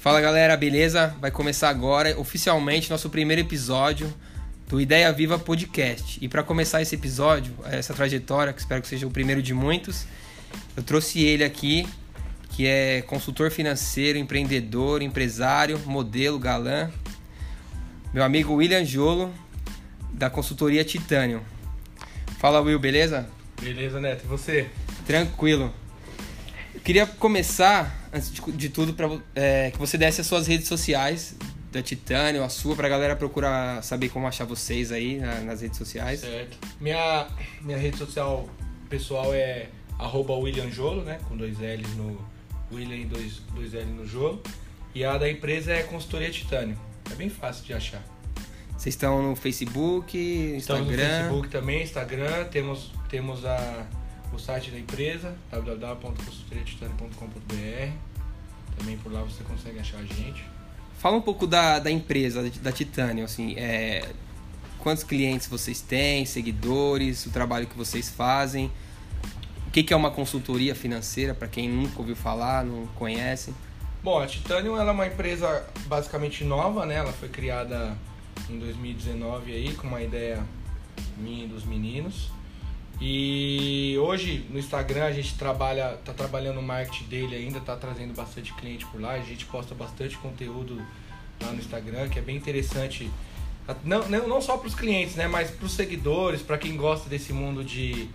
Fala galera, beleza? Vai começar agora oficialmente nosso primeiro episódio do Ideia Viva Podcast. E para começar esse episódio, essa trajetória, que espero que seja o primeiro de muitos, eu trouxe ele aqui, que é consultor financeiro, empreendedor, empresário, modelo, galã, meu amigo William Jolo, da consultoria Titânio. Fala Will, beleza? Beleza, Neto. E você? Tranquilo. Eu queria começar, antes de, de tudo, para é, que você desse as suas redes sociais da Titânio, a sua, pra galera procurar saber como achar vocês aí na, nas redes sociais. Certo. Minha, minha rede social pessoal é arroba William Jolo, né? Com dois L's no William e dois, dois L no Jolo. E a da empresa é Consultoria Titânio. É bem fácil de achar. Vocês estão no Facebook, Instagram? Estamos no Facebook também, Instagram. Temos, temos a, o site da empresa, www.consultoriatitânio.com.br. Também por lá você consegue achar a gente. Fala um pouco da, da empresa, da Titânio, assim, é, quantos clientes vocês têm, seguidores, o trabalho que vocês fazem, o que, que é uma consultoria financeira, para quem nunca ouviu falar, não conhece? Bom, a Titanium ela é uma empresa basicamente nova, né? Ela foi criada em 2019 aí com uma ideia minha e dos meninos. E hoje no Instagram a gente trabalha, tá trabalhando o marketing dele ainda, tá trazendo bastante cliente por lá. A gente posta bastante conteúdo lá no Instagram, que é bem interessante. Não, não, não só para os clientes, né? Mas para os seguidores, para quem gosta desse mundo de,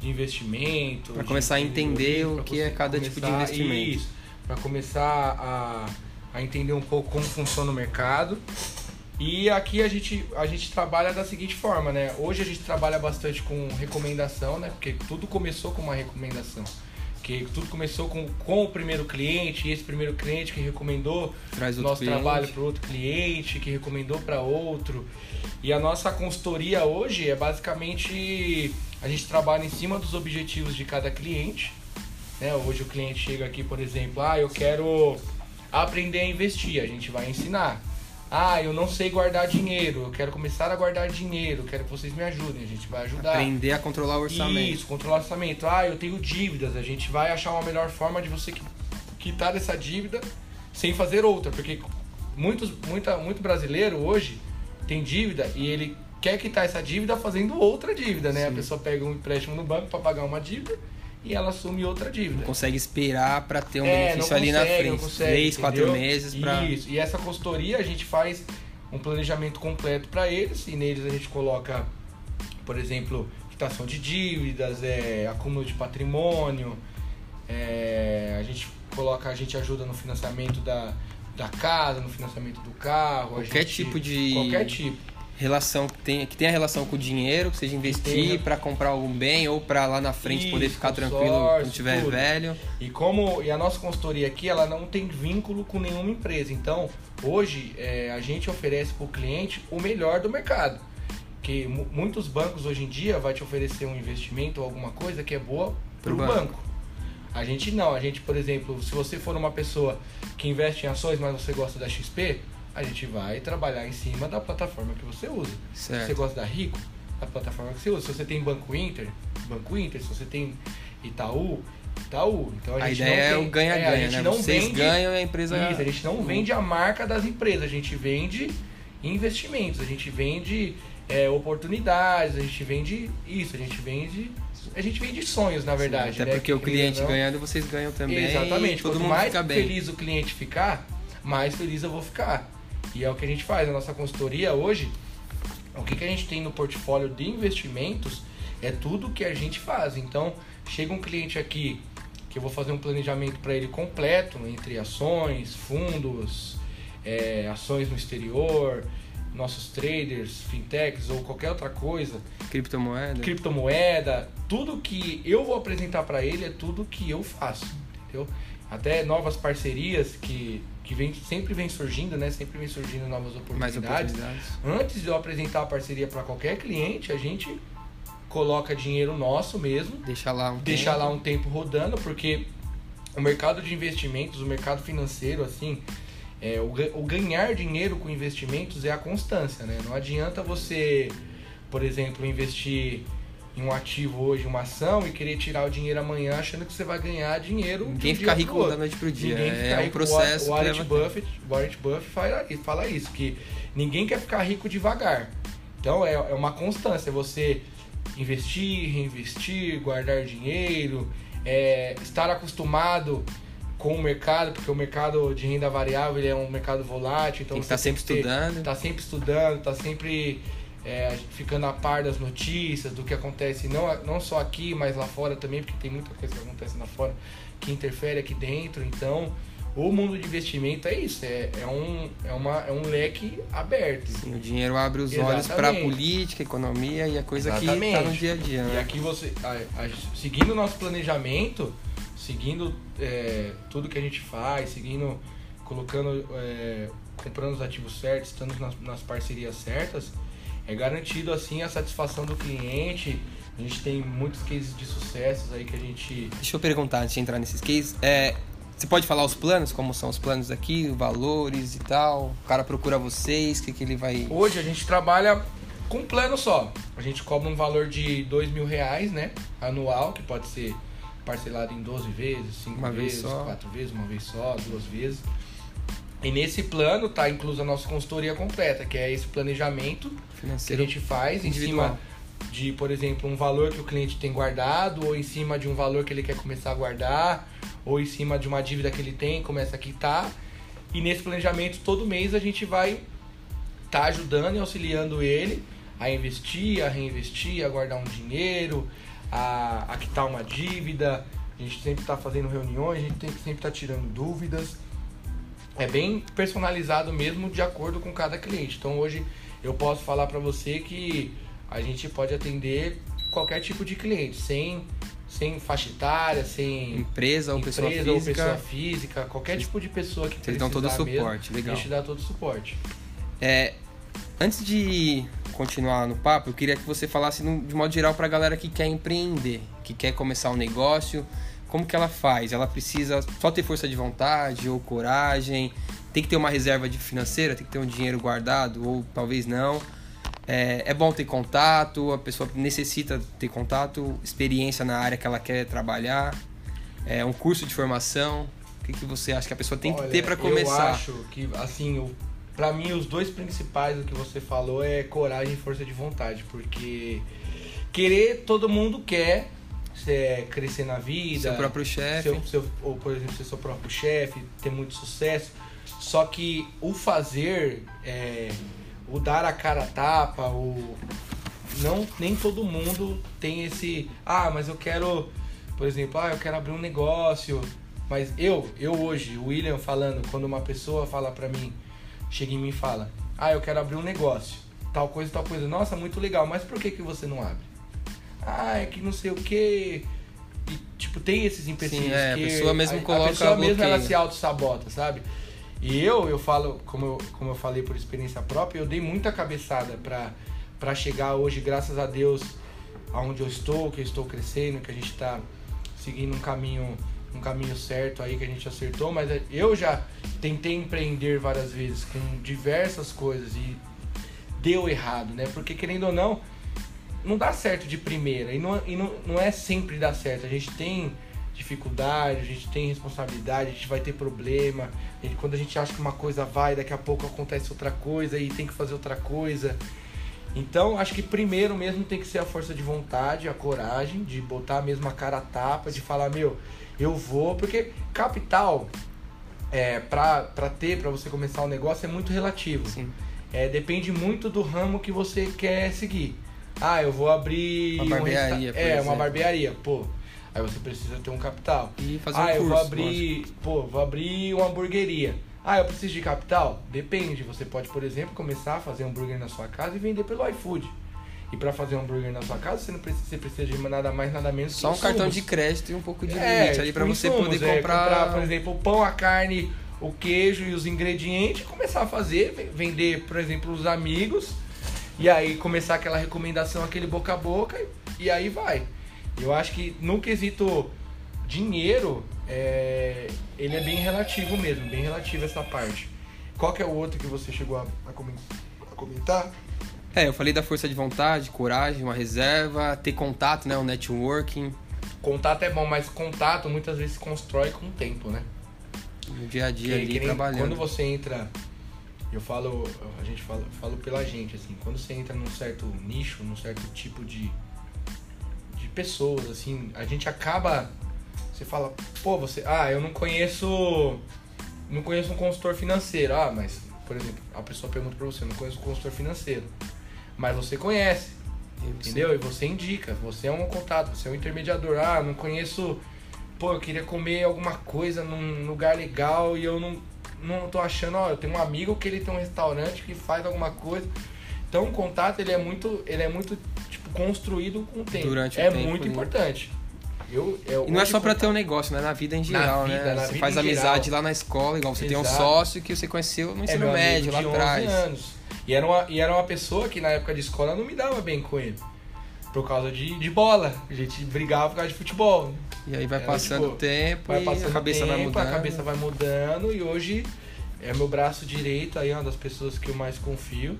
de investimento. Para começar a entender o que é cada tipo de investimento. Para começar a, a entender um pouco como funciona o mercado. E aqui a gente, a gente trabalha da seguinte forma, né? Hoje a gente trabalha bastante com recomendação, né? Porque tudo começou com uma recomendação. Que tudo começou com, com o primeiro cliente, e esse primeiro cliente que recomendou Traz nosso cliente. trabalho para outro cliente, que recomendou para outro. E a nossa consultoria hoje é basicamente a gente trabalha em cima dos objetivos de cada cliente. Né? Hoje o cliente chega aqui, por exemplo, ah, eu quero aprender a investir, a gente vai ensinar. Ah, eu não sei guardar dinheiro, eu quero começar a guardar dinheiro, quero que vocês me ajudem, a gente vai ajudar. Aprender a controlar o orçamento. Isso, controlar o orçamento. Ah, eu tenho dívidas, a gente vai achar uma melhor forma de você quitar essa dívida sem fazer outra, porque muitos, muita, muito brasileiro hoje tem dívida e ele quer quitar essa dívida fazendo outra dívida, né? Sim. A pessoa pega um empréstimo no banco para pagar uma dívida e ela assume outra dívida. Não consegue esperar para ter um é, benefício ali na frente. Consegue, Três, entendeu? quatro meses para. Isso. E essa consultoria a gente faz um planejamento completo para eles e neles a gente coloca, por exemplo, quitação de dívidas, é, acúmulo de patrimônio, é, a gente coloca, a gente ajuda no financiamento da, da casa, no financiamento do carro. Qualquer gente, tipo de. Qualquer tipo relação que tem que tenha relação com o dinheiro, que seja investir para comprar algum bem ou para lá na frente Isso, poder ficar tranquilo sorte, quando tiver tudo. velho. E como e a nossa consultoria aqui, ela não tem vínculo com nenhuma empresa. Então, hoje é, a gente oferece para o cliente o melhor do mercado. Que muitos bancos hoje em dia vai te oferecer um investimento ou alguma coisa que é boa para o banco. banco. A gente não, a gente, por exemplo, se você for uma pessoa que investe em ações, mas você gosta da XP, a gente vai trabalhar em cima da plataforma que você usa. Certo. Se você gosta da Rico, a plataforma que você usa. Se você tem Banco Inter, Banco Inter. Se você tem Itaú, Itaú. Então a, a gente ideia não é o ganha-ganha, é, né? Não Vocês vende, ganham e a empresa... Isso, a gente não vende a marca das empresas, a gente vende investimentos, a gente vende é, oportunidades, a gente vende isso, a gente vende a gente vende sonhos, na verdade. Sim, até né? porque o cliente não... ganhando, vocês ganham também. Exatamente. Todo Quanto mundo mais feliz o cliente ficar, mais feliz eu vou ficar. E é o que a gente faz. A nossa consultoria hoje, o que, que a gente tem no portfólio de investimentos é tudo que a gente faz. Então, chega um cliente aqui que eu vou fazer um planejamento para ele completo entre ações, fundos, é, ações no exterior, nossos traders, fintechs ou qualquer outra coisa. Criptomoeda. Criptomoeda. Tudo que eu vou apresentar para ele é tudo que eu faço, entendeu? Até novas parcerias que que vem, sempre vem surgindo, né? Sempre vem surgindo novas oportunidades. oportunidades. Antes de eu apresentar a parceria para qualquer cliente, a gente coloca dinheiro nosso mesmo. Deixa lá um deixa tempo. lá um tempo rodando, porque o mercado de investimentos, o mercado financeiro, assim, é, o, o ganhar dinheiro com investimentos é a constância, né? Não adianta você, por exemplo, investir um ativo hoje, uma ação, e querer tirar o dinheiro amanhã achando que você vai ganhar dinheiro. Ninguém um fica rico da noite pro dia. Ninguém é fica um rico. processo. O Warren leva Buffett, Warren Buffett fala, fala isso, que ninguém quer ficar rico devagar. Então é, é uma constância, você investir, reinvestir, guardar dinheiro, é, estar acostumado com o mercado, porque o mercado de renda variável ele é um mercado volátil, então Tem que você estar sempre ter- estudando. tá sempre estudando, tá sempre é, ficando a par das notícias, do que acontece, não, não só aqui, mas lá fora também, porque tem muita coisa que acontece lá fora que interfere aqui dentro. Então, o mundo de investimento é isso, é, é, um, é, uma, é um leque aberto. Sim, o dinheiro abre os olhos para Exatamente. política, economia e a coisa que Exatamente. tá no dia a dia. E Né? aqui você, a- a- seguindo o nosso planejamento, seguindo é, tudo que a gente faz, seguindo, colocando, é, comprando os ativos certos, estando nas, nas parcerias certas, é garantido assim a satisfação do cliente. A gente tem muitos cases de sucessos aí que a gente Deixa eu perguntar antes de entrar nesses cases. É, você pode falar os planos, como são os planos aqui, valores e tal? O cara procura vocês, o que, que ele vai. Hoje a gente trabalha com um plano só. A gente cobra um valor de dois mil reais, né? Anual, que pode ser parcelado em 12 vezes, 5 Uma vez vezes, só. 4 vezes, uma vez só, duas vezes. E nesse plano tá inclusa a nossa consultoria completa, que é esse planejamento que a financeiro gente faz em cima de, por exemplo, um valor que o cliente tem guardado, ou em cima de um valor que ele quer começar a guardar, ou em cima de uma dívida que ele tem, começa a quitar. E nesse planejamento, todo mês a gente vai estar ajudando e auxiliando ele a investir, a reinvestir, a guardar um dinheiro, a, a quitar uma dívida. A gente sempre está fazendo reuniões, a gente sempre estar tirando dúvidas. É bem personalizado mesmo de acordo com cada cliente. Então hoje eu posso falar para você que a gente pode atender qualquer tipo de cliente, sem, sem faixa etária, sem Empresa ou pessoa empresa ou física. pessoa física, qualquer tipo de pessoa que Vocês dão todo o precisar mesmo, suporte, legal. A gente dá todo o suporte. É, antes de continuar no papo, eu queria que você falasse de modo geral para a galera que quer empreender, que quer começar um negócio, como que ela faz? Ela precisa só ter força de vontade ou coragem? Tem que ter uma reserva de financeira? Tem que ter um dinheiro guardado ou talvez não? É, é bom ter contato, a pessoa necessita ter contato, experiência na área que ela quer trabalhar, é um curso de formação. O que, que você acha que a pessoa tem que Olha, ter para começar? Eu acho que, assim, o, pra mim, os dois principais do que você falou é coragem e força de vontade. Porque querer, todo mundo quer é, crescer na vida. Seu próprio chefe. seu- seu- ou, por exemplo, ser seu próprio chefe, ter muito sucesso. Só que o fazer, é, o dar a cara a tapa, o não nem todo mundo tem esse, ah, mas eu quero, por exemplo, ah, eu quero abrir um negócio, mas eu, eu hoje, o William falando, quando uma pessoa fala pra mim, chega em mim e fala, ah, eu quero abrir um negócio, tal coisa, tal coisa, nossa, muito legal, mas por que que você não abre? Ah, é que não sei o que e, tipo, tem esses empecilhos Sim, é, a que pessoa mesmo a, coloca a pessoa mesmo ela se auto-sabota, sabe? E eu, eu falo, como eu, como eu falei por experiência própria, eu dei muita cabeçada pra chegar hoje, graças a Deus, aonde eu estou, que eu estou crescendo, que a gente tá seguindo um caminho um caminho certo aí que a gente acertou, mas eu já tentei empreender várias vezes com diversas coisas e deu errado, né? Porque querendo ou não, não dá certo de primeira e não, e não, não é sempre dar certo. A gente tem dificuldade, a gente tem responsabilidade, a gente vai ter problema. A gente- quando a gente acha que uma coisa vai, daqui a pouco acontece outra coisa e tem que fazer outra coisa. Então, acho que primeiro mesmo tem que ser a força de vontade, a coragem de botar mesmo a cara a tapa, de falar, meu, eu vou, porque capital é, pra, pra ter, pra você começar um negócio é muito relativo. É, depende muito do ramo que você quer seguir. Ah, eu vou abrir Uma um barbearia, resta- por É, exemplo. uma barbearia, pô. Aí você precisa ter um capital. E fazer ah, um eu curso. vou abrir, pô, vou abrir uma hamburgueria. Ah, eu preciso de capital? Depende. Você pode, por exemplo, começar a fazer hambúrguer na sua casa e vender pelo iFood. E pra fazer um hambúrguer na sua casa, você não precisa, você precisa de nada mais, nada menos Só um cartão de crédito e um pouco de É, limite ali pra tipo, você insumos, poder é, comprar. por exemplo, o pão, a carne, o queijo e os ingredientes, e começar a fazer, ve- vender, por exemplo, os amigos, e aí começar aquela recomendação, aquele boca a boca, e aí vai. Eu acho que no quesito dinheiro, é, ele é bem relativo mesmo, bem relativo essa parte. Qual que é o outro que você chegou a, a comen- a comentar? É, eu falei da força de vontade, coragem, uma reserva, ter contato, né? O networking. Contato é bom, mas contato muitas vezes se constrói com o tempo, né? No dia a dia Que- ali, que trabalhando. Quando você entra, eu falo, a gente fala, falo pela gente, assim, quando você entra num certo nicho, num certo tipo de pessoas, assim, a gente acaba, você fala, pô, você, ah, eu não conheço, não conheço um consultor financeiro, ah, mas, por exemplo, a pessoa pergunta pra você, eu não conheço um consultor financeiro, mas você conhece, Entendeu? E você indica, você é um contato, você é um intermediador. Ah, não conheço. Pô, eu queria comer alguma coisa num lugar legal e eu não, não tô achando, ó, eu tenho um amigo que ele tem um restaurante que faz alguma coisa. Então o contato ele é muito, ele é muito tipo construído com o tempo. Durante o é tempo, muito né? importante. Eu, eu, E não é só contato- ter um negócio, né? Na vida em geral, vida, né? Você faz amizade geral. lá na escola, igual você tem um Exato. sócio que você conheceu no é ensino amigo médio, lá de 11 atrás. anos. E era, uma, e era uma pessoa que na época de escola não me dava bem com ele. Por causa de, de bola. A gente brigava por causa de futebol. E aí vai Era, passando tipo, o tempo Vai passando a cabeça vai tempo, mudando. A cabeça vai mudando e hoje é meu braço direito aí, uma das pessoas que eu mais confio.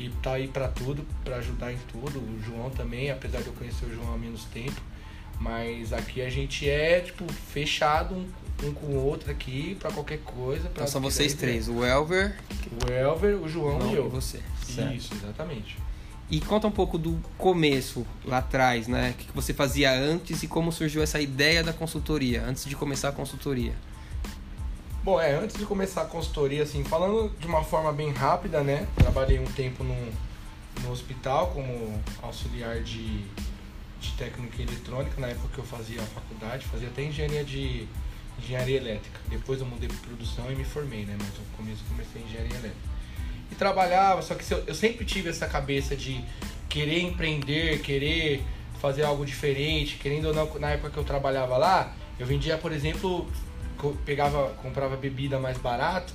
Que tá aí pra tudo, pra ajudar em tudo. O João também, apesar de eu conhecer o João há menos tempo. Mas aqui a gente é, tipo, fechado um, um com o outro aqui pra qualquer coisa. Pra Então são vocês três, o Elver O Elver, o João João e eu. você. Certo. Isso, exatamente. E conta um pouco do começo, lá atrás, né? O que você fazia antes e como surgiu essa ideia da consultoria, antes de começar a consultoria. Bom, é, antes de começar a consultoria, assim, falando de uma forma bem rápida, né? Trabalhei um tempo no, no hospital como auxiliar de, de técnica eletrônica, na época que eu fazia a faculdade, fazia até engenharia de engenharia elétrica. Depois eu mudei para produção e me formei, né? Mas no começo comecei engenharia elétrica. E trabalhava, só que eu, eu sempre tive essa cabeça de querer empreender, querer fazer algo diferente, querendo ou não, na época que eu trabalhava lá, eu vendia, por exemplo, pegava, comprava bebida mais barato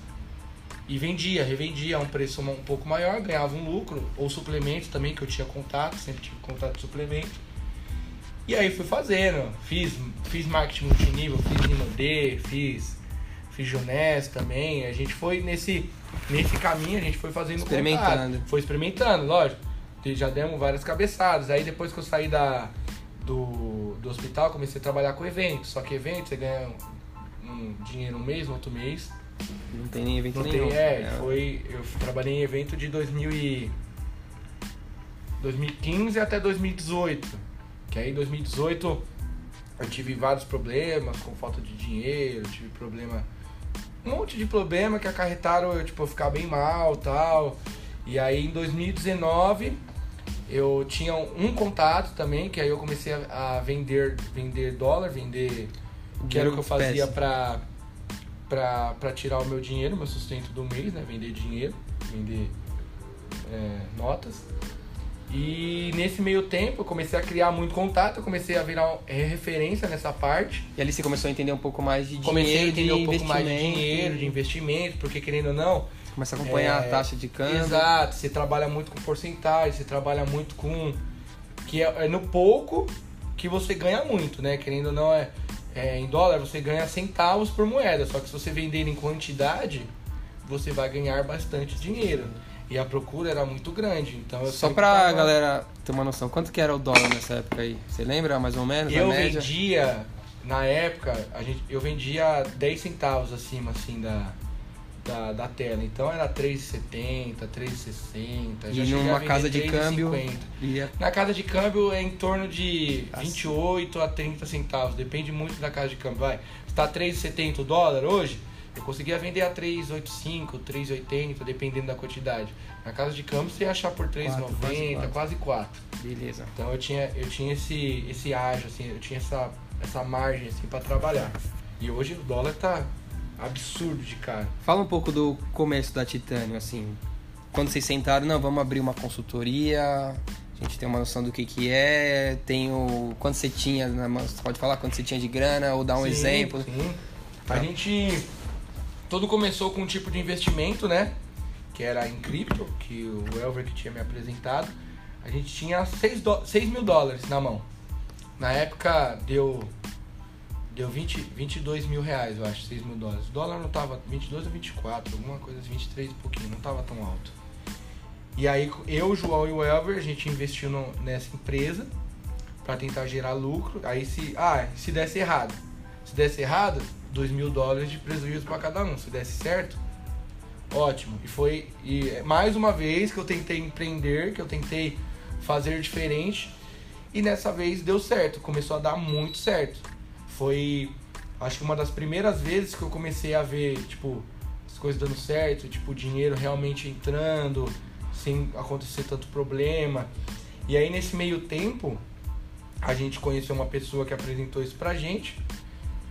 e vendia, revendia a um preço um pouco maior, ganhava um lucro, ou suplemento também, que eu tinha contato, sempre tive contato de suplemento. E aí fui fazendo, fiz, fiz marketing multinível, fiz Rinode, fiz, fiz Junés também, a gente foi nesse, nesse caminho, a gente foi fazendo Experimentando. contato, foi experimentando, lógico, já demos várias cabeçadas, aí depois que eu saí da, do, do hospital, comecei a trabalhar com eventos, só que evento você ganha um, dinheiro um mês, outro mês, Não tem nem evento não nenhum. tem, é, foi, eu trabalhei em evento de 2000 e 2015 até 2018. Que aí em 2018 eu tive vários problemas com falta de dinheiro, tive problema um monte de problema que acarretaram eu tipo ficar bem mal, tal. E aí em 2019 eu tinha um contato também, que aí eu comecei a, a vender vender dólar, vender que era o que eu fazia pra, pra tirar o meu dinheiro, meu sustento do mês, né? Vender dinheiro, vender é, notas. E nesse meio tempo eu comecei a criar muito contato, eu comecei a virar é, referência nessa parte. E ali você começou a entender um pouco mais de dinheiro, Comecei a entender de um pouco mais de dinheiro, de investimento, porque querendo ou não, Começa a acompanhar É, a taxa de câmbio. Exato, você trabalha muito com porcentagem, você trabalha muito com. que é, é no pouco que você ganha muito, né? Querendo ou não, é, é, em dólar você ganha centavos por moeda, só que se você vender em quantidade, você vai ganhar bastante dinheiro. E a procura era muito grande, então Só pra tava- galera ter uma noção, quanto que era o dólar nessa época aí? Você lembra mais ou menos? Eu vendia, na época, a gente, eu vendia 10 centavos acima assim da, da, da tela. Então era 3,70, 3,60. já E numa casa de 3,50. câmbio. ia- Na casa de câmbio é em torno de Assim. 28 a 30 centavos. Depende muito da casa de câmbio. Vai. Se tá 3,70 o dólar hoje, eu conseguia vender a 3,85, 3,80, dependendo da quantidade. Na casa de câmbio você ia achar por 3,90, quase quase 4. Beleza. Então eu tinha, eu tinha esse, esse ágio, assim, eu tinha essa, essa margem assim, para trabalhar. E hoje o dólar tá absurdo de caro. Fala um pouco do começo da Titânio, assim. Quando vocês sentaram, não, vamos abrir uma consultoria, a gente tem uma noção do que que é, tem o... Quanto você tinha, na mão, você pode falar quanto você tinha de grana, ou dar um Sim, exemplo. Sim. Tá. A gente. Tudo começou com um tipo de investimento, né? Que era em cripto, que o Elver que tinha me apresentado. A gente tinha 6, do... 6 mil dólares na mão. Na época deu. Deu 20, 22 mil reais, eu acho, 6 mil dólares. O dólar não tava 22 ou 24, alguma coisa, 23 e pouquinho, não tava tão alto. E aí eu, João e o Elver, a gente investiu no- nessa empresa para tentar gerar lucro. Aí se, ah, se desse errado. Se desse errado, 2 mil dólares de prejuízo para cada um. Se desse certo, ótimo. E foi e é mais uma vez que eu tentei empreender, que eu tentei fazer diferente. E nessa vez deu certo, começou a dar muito certo. Foi, acho que uma das primeiras vezes que eu comecei a ver, tipo, as coisas dando certo, tipo, o dinheiro realmente entrando, sem acontecer tanto problema. E aí nesse meio tempo, a gente conheceu uma pessoa que apresentou isso pra gente.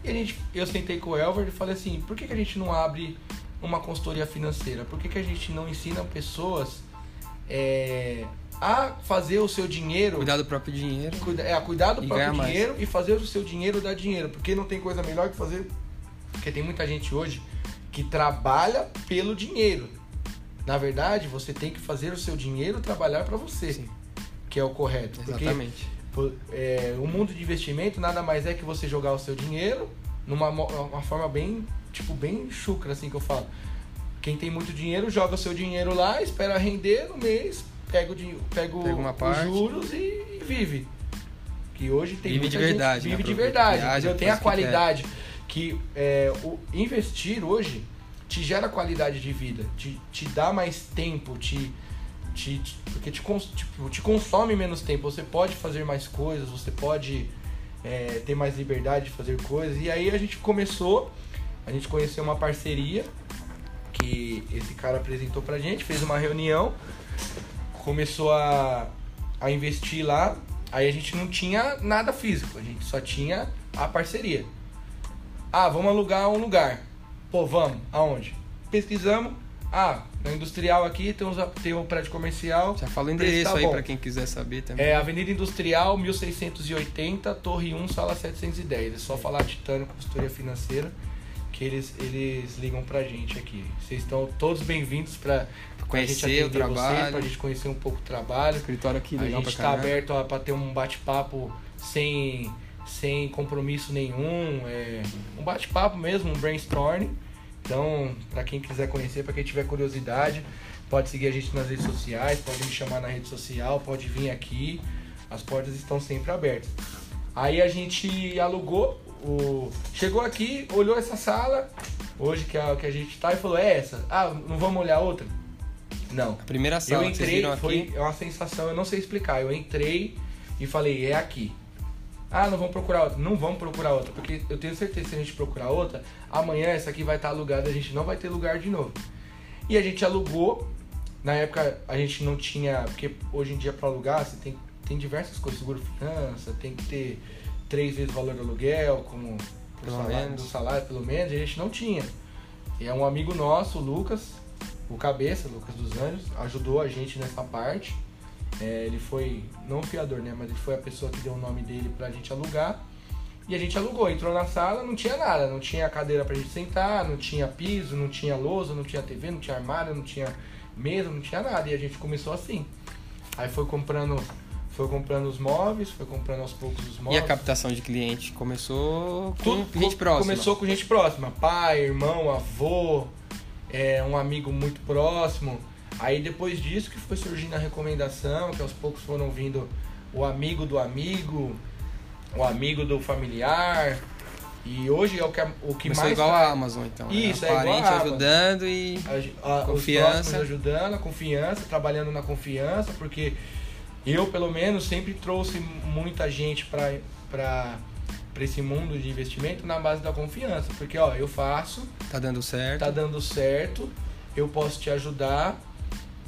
E a gente, eu sentei com o Elver e falei assim, por que, que a gente não abre uma consultoria financeira? Por que, que a gente não ensina pessoas é, a fazer o seu dinheiro Cuidar do próprio dinheiro. cuida- é, a cuidar do próprio mais. dinheiro e fazer o seu dinheiro dar dinheiro. Porque não tem coisa melhor que fazer. Porque tem muita gente hoje que trabalha pelo dinheiro. Na verdade, você tem que fazer o seu dinheiro trabalhar para você. Sim. Que é o correto. Porque Exatamente. pô, é, o mundo de investimento nada mais é que você jogar o seu dinheiro numa uma forma bem, tipo, bem chucra, assim que eu falo. Quem tem muito dinheiro joga o seu dinheiro lá, espera render no mês, pega, o, pega, Pega uma os parte. juros e, e vive. Que hoje tem Vive de muita gente- verdade, né? Vive de verdade. entendeu? Tem faz a o que qualidade que é, o investir hoje te gera qualidade de vida, te, te dá mais tempo, te, te, te- porque te, cons- tipo, te consome menos tempo. Você pode fazer mais coisas, você pode é, ter mais liberdade de fazer coisas. E aí a gente começou, a gente conheceu uma parceria que esse cara apresentou pra gente, fez uma reunião, começou a, a investir lá. Aí a gente não tinha nada físico, a gente só tinha a parceria. Ah, vamos alugar um lugar. Pô, vamos. Aonde? Pesquisamos. Ah, na industrial aqui tem, uns, tem um prédio comercial. Já fala o endereço tá aí pra quem quiser saber também. É Avenida Industrial, 1680, Torre 1, sala 710. É só falar Titânio Consultoria Financeira que eles, eles ligam pra gente aqui. Vocês estão todos bem-vindos gente Conhecer o trabalho. pra gente conhecer um pouco o trabalho. Escritório aqui A legal gente pra tá caramba. aberto ó, pra ter um bate-papo sem, sem compromisso nenhum. É um bate-papo mesmo, um brainstorm. Então, pra quem quiser conhecer, pra quem tiver curiosidade, pode seguir a gente nas redes sociais, pode me chamar na rede social, pode vir aqui. As portas estão sempre abertas. Aí a gente alugou, o... chegou aqui, olhou essa sala, hoje que a, que a gente tá, e falou, é essa? Ah, não vamos olhar outra? Não. A primeira sala Eu que entrei, viram foi aqui. uma sensação, eu não sei explicar. Eu entrei e falei, é aqui. Ah, não vamos procurar outra. Não vamos procurar outra, porque eu tenho certeza que se a gente procurar outra, amanhã essa aqui vai estar alugada, a gente não vai ter lugar de novo. E a gente alugou. Na época a gente não tinha, porque hoje em dia para alugar você tem, tem diversas coisas, seguro finança, tem que ter três vezes o valor do aluguel, como Pelo salário, do salário pelo menos, e a gente não tinha. E é um amigo nosso, o Lucas, o Cabeça, Lucas dos Anjos, ajudou a gente nessa parte. É, ele foi, não o fiador, né? Mas ele foi a pessoa que deu o nome dele pra gente alugar. E a gente alugou, entrou na sala, não tinha nada, não tinha cadeira pra gente sentar, não tinha piso, não tinha lousa, não tinha TV, não tinha armário, não tinha mesa, não tinha nada. E a gente começou assim. Aí foi comprando, foi comprando os móveis, foi comprando aos poucos os E móveis. a captação de cliente começou com Tudo gente próxima. Começou com gente próxima. Pai, irmão, avô, é, um amigo muito próximo. Aí depois disso que foi surgindo a recomendação, que aos poucos foram vindo o amigo do amigo, o amigo do familiar. E hoje é o que, o que Começou mais igual traz- a Amazon, então. né? Isso, a é igual parente a ajudando e. a, a, Confiança. Ajudando, a confiança, trabalhando na confiança, porque eu, pelo menos, sempre trouxe muita gente para para esse mundo de investimento na base da confiança. Porque, ó, eu faço, Tá dando certo. tá dando certo, eu posso te ajudar,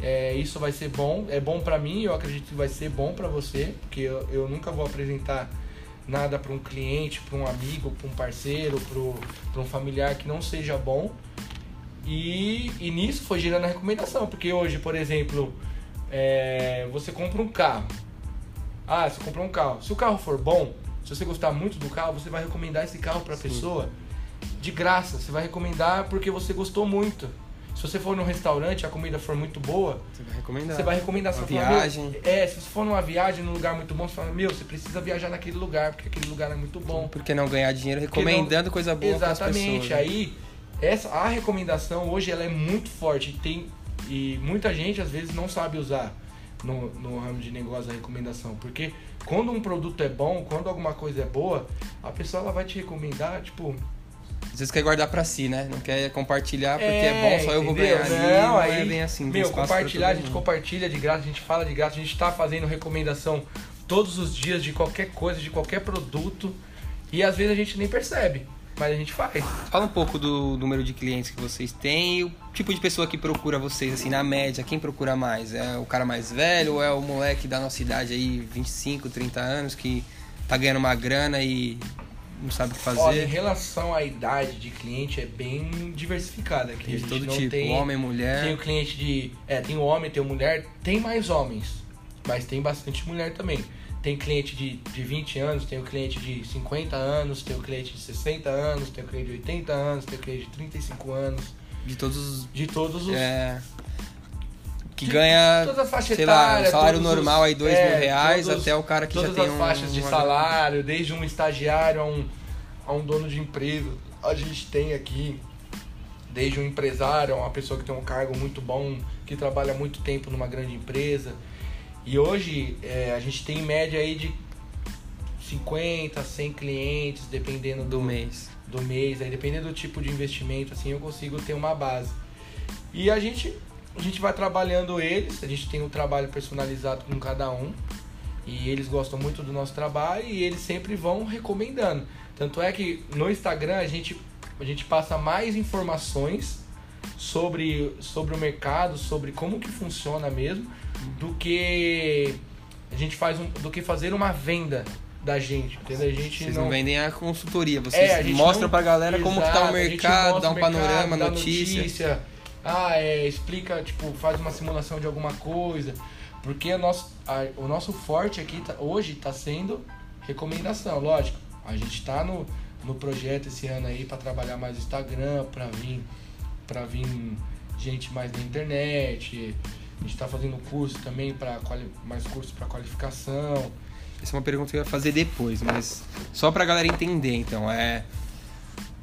é, isso vai ser bom, é bom para mim, eu acredito que vai ser bom para você, porque eu, eu nunca vou apresentar nada para um cliente, para um amigo, para um parceiro, para um familiar que não seja bom. E, e nisso foi gerando a recomendação, porque hoje, por exemplo, é, você compra um carro. Ah, você comprou um carro. Se o carro for bom, se você gostar muito do carro, você vai recomendar esse carro para a pessoa de graça. Você vai recomendar porque você gostou muito. Se você for num restaurante e a comida for muito boa, Você vai recomendar. você vai recomendar Uma viagem. meu, é, se você for numa viagem num lugar muito bom, você fala, meu, você precisa viajar naquele lugar, porque aquele lugar é muito bom. Por que não ganhar dinheiro Porque não- recomendando coisa boa para as Exatamente. pessoas? né? Aí, essa, a recomendação hoje ela é muito forte. Tem e muita gente às vezes não sabe usar no, no ramo de negócio a recomendação. Porque quando um produto é bom, quando alguma coisa é boa, a pessoa ela vai te recomendar, tipo, Às vezes quer guardar pra si, né? Não quer compartilhar porque é, É, bom, só eu vou ganhar. Não, Não, aí, é bem assim. Meu, compartilhar, a todo gente compartilha de graça, a gente fala de graça, a gente tá fazendo recomendação todos os dias de qualquer coisa, de qualquer produto. E às vezes a gente nem percebe, mas a gente faz. Fala um pouco do número de clientes que vocês têm e o tipo de pessoa que procura vocês, assim, na média, quem procura mais? É o cara mais velho ou é o moleque da nossa idade aí, 25, 30 anos, que tá ganhando uma grana e não sabe o que fazer? Olha, em relação à idade de cliente, é bem diversificada aqui. De todo não tipo, tem, homem, mulher. Tem o cliente de. É, tem o homem, tem o mulher, tem mais homens, mas tem bastante mulher também. Tem cliente de, de 20 anos, tem o cliente de 50 anos, tem o cliente de 60 anos, tem o cliente de 80 anos, tem o cliente de 35 anos, De todos os. de todos os. É, que de ganha, todas as faixas sei lá, etárias, um salário todos os- normal aí, dois é, mil reais, todos- até o cara que já todas tem as um. faixas de uma- salário, desde um estagiário a um, a um dono de empresa. A gente tem aqui, desde um empresário a uma pessoa que tem um cargo muito bom, que trabalha muito tempo numa grande empresa. E hoje é, a gente tem em média aí de 50, 100 clientes, dependendo do mês. do mês, aí dependendo do tipo de investimento, assim, eu consigo ter uma base. E a gente, a gente vai trabalhando eles, a gente tem um trabalho personalizado com cada um, e eles gostam muito do nosso trabalho e eles sempre vão recomendando. Tanto é que no Instagram a gente, a gente passa mais informações sobre, sobre o mercado, sobre como que funciona mesmo, do que a gente faz um, do que fazer uma venda da gente, entendeu? A gente Vocês não, vendem a consultoria, vocês é, a mostram não- pra galera como que tá Exato, o mercado, dá um mercado, panorama, dá notícia. Ah, é, explica, tipo, faz uma simulação de alguma coisa. Porque o nosso, a- o nosso forte aqui tá- hoje está sendo recomendação, lógico. A gente está no, no projeto esse ano aí para trabalhar mais o Instagram, para vir, pra vir gente mais na internet. A gente está fazendo curso também para mais curso para qualificação. Essa é uma pergunta que eu ia fazer depois, mas só pra galera entender, então, é...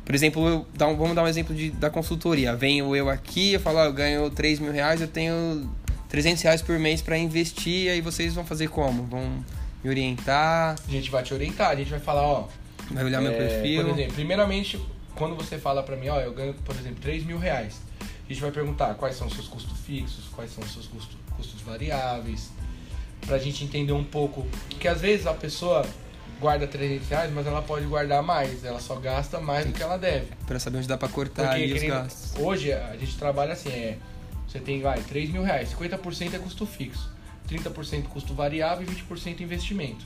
Por exemplo, eu, dá um- vamos dar um exemplo de, da consultoria. Venho eu aqui, eu falo, ó, eu ganho 3 mil reais, eu tenho 300 reais por mês pra investir, aí vocês vão fazer como? Vão me orientar, A gente vai te orientar, a gente vai falar, ó, vai olhar meu É, perfil. Por exemplo, primeiramente, quando você fala pra mim, ó, eu ganho, por exemplo, 3 mil reais, a gente vai perguntar quais são os seus custos fixos, quais são os seus custos, custos variáveis, pra gente entender um pouco. Porque às vezes a pessoa guarda 300 reais, mas ela pode guardar mais, ela só gasta mais do que ela deve. Pra saber onde dá pra cortar Porque ali que os gastos. hoje a gente trabalha assim, é, você tem, vai, 3 mil reais, 50% é custo fixo, 30% custo variável e 20% investimento.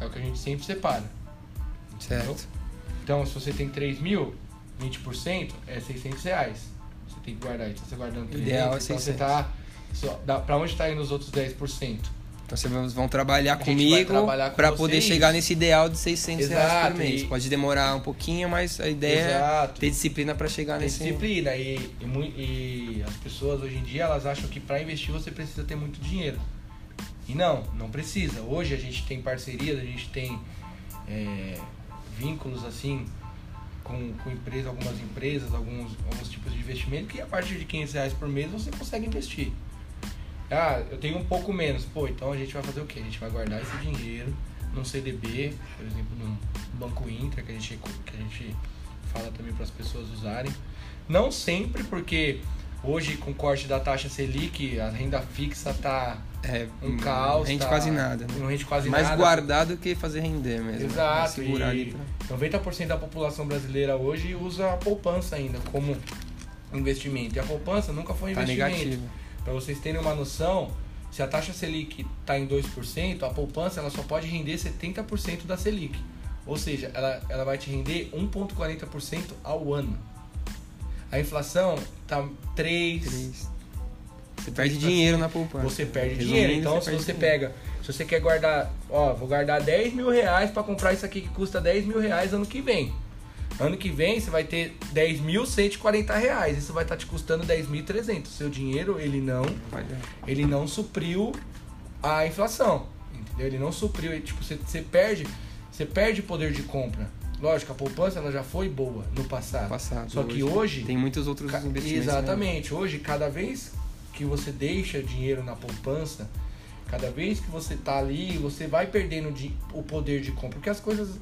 É o que a gente sempre separa. Certo. Então, se você tem 3 mil, 20% é 600 reais. Tem que guardar. Então, você guardando 300, Ideal é então você 600. tá... Só, dá, pra onde tá indo os outros 10%? Então vocês vão trabalhar comigo trabalhar com pra você poder chegar nesse ideal de 600 reais Exato, por mês. e- Pode demorar um pouquinho, mas a ideia é Exato. ter disciplina pra chegar nesse... disciplina. E, e, e as pessoas hoje em dia, elas acham que pra investir você precisa ter muito dinheiro. E não, não precisa. Hoje a gente tem parcerias, a gente tem é, vínculos assim com, com empresas, algumas empresas, alguns, alguns tipos de investimento que a partir de 500 reais por mês você consegue investir. Ah, eu tenho um pouco menos. Pô, então a gente vai fazer o quê? A gente vai guardar esse dinheiro num CDB, por exemplo, num Banco Inter, que a gente, que a gente fala também para as pessoas usarem. Não sempre, porque hoje com o corte da taxa Selic, a renda fixa tá É, um caos. Rende tá- quase nada. Né? Não rende quase Mais nada. guardado que fazer render mesmo. né? Exato. Segurar ali E pra... 90% da população brasileira hoje usa a poupança ainda como investimento. E a poupança nunca foi um Tá investimento. negativo. Para vocês terem uma noção, se a taxa Selic está em 2%, a poupança ela só pode render 70% da Selic. Ou seja, ela, ela vai te render 1,40% ao ano. A inflação tá 3, Três. Você perde dinheiro na poupança. você perde Resumindo, dinheiro. Então, se perde você dinheiro. pega, se você quer guardar, ó, vou guardar 10 mil reais para comprar isso aqui que custa 10 mil reais ano que vem. Ano que vem você vai ter 10.140 reais. Isso vai estar te custando 10.300. Seu dinheiro, ele não, ele não supriu a inflação. Entendeu? Ele não supriu. Tipo, você, você perde, você perde poder de compra. Lógico, a poupança ela já foi boa no passado. Passado. Só que hoje Tem muitos outros investimentos. né? Exatamente. Hoje, cada vez que você deixa dinheiro na poupança, cada vez que você tá ali, você vai perdendo de, o poder de compra. Porque as coisas,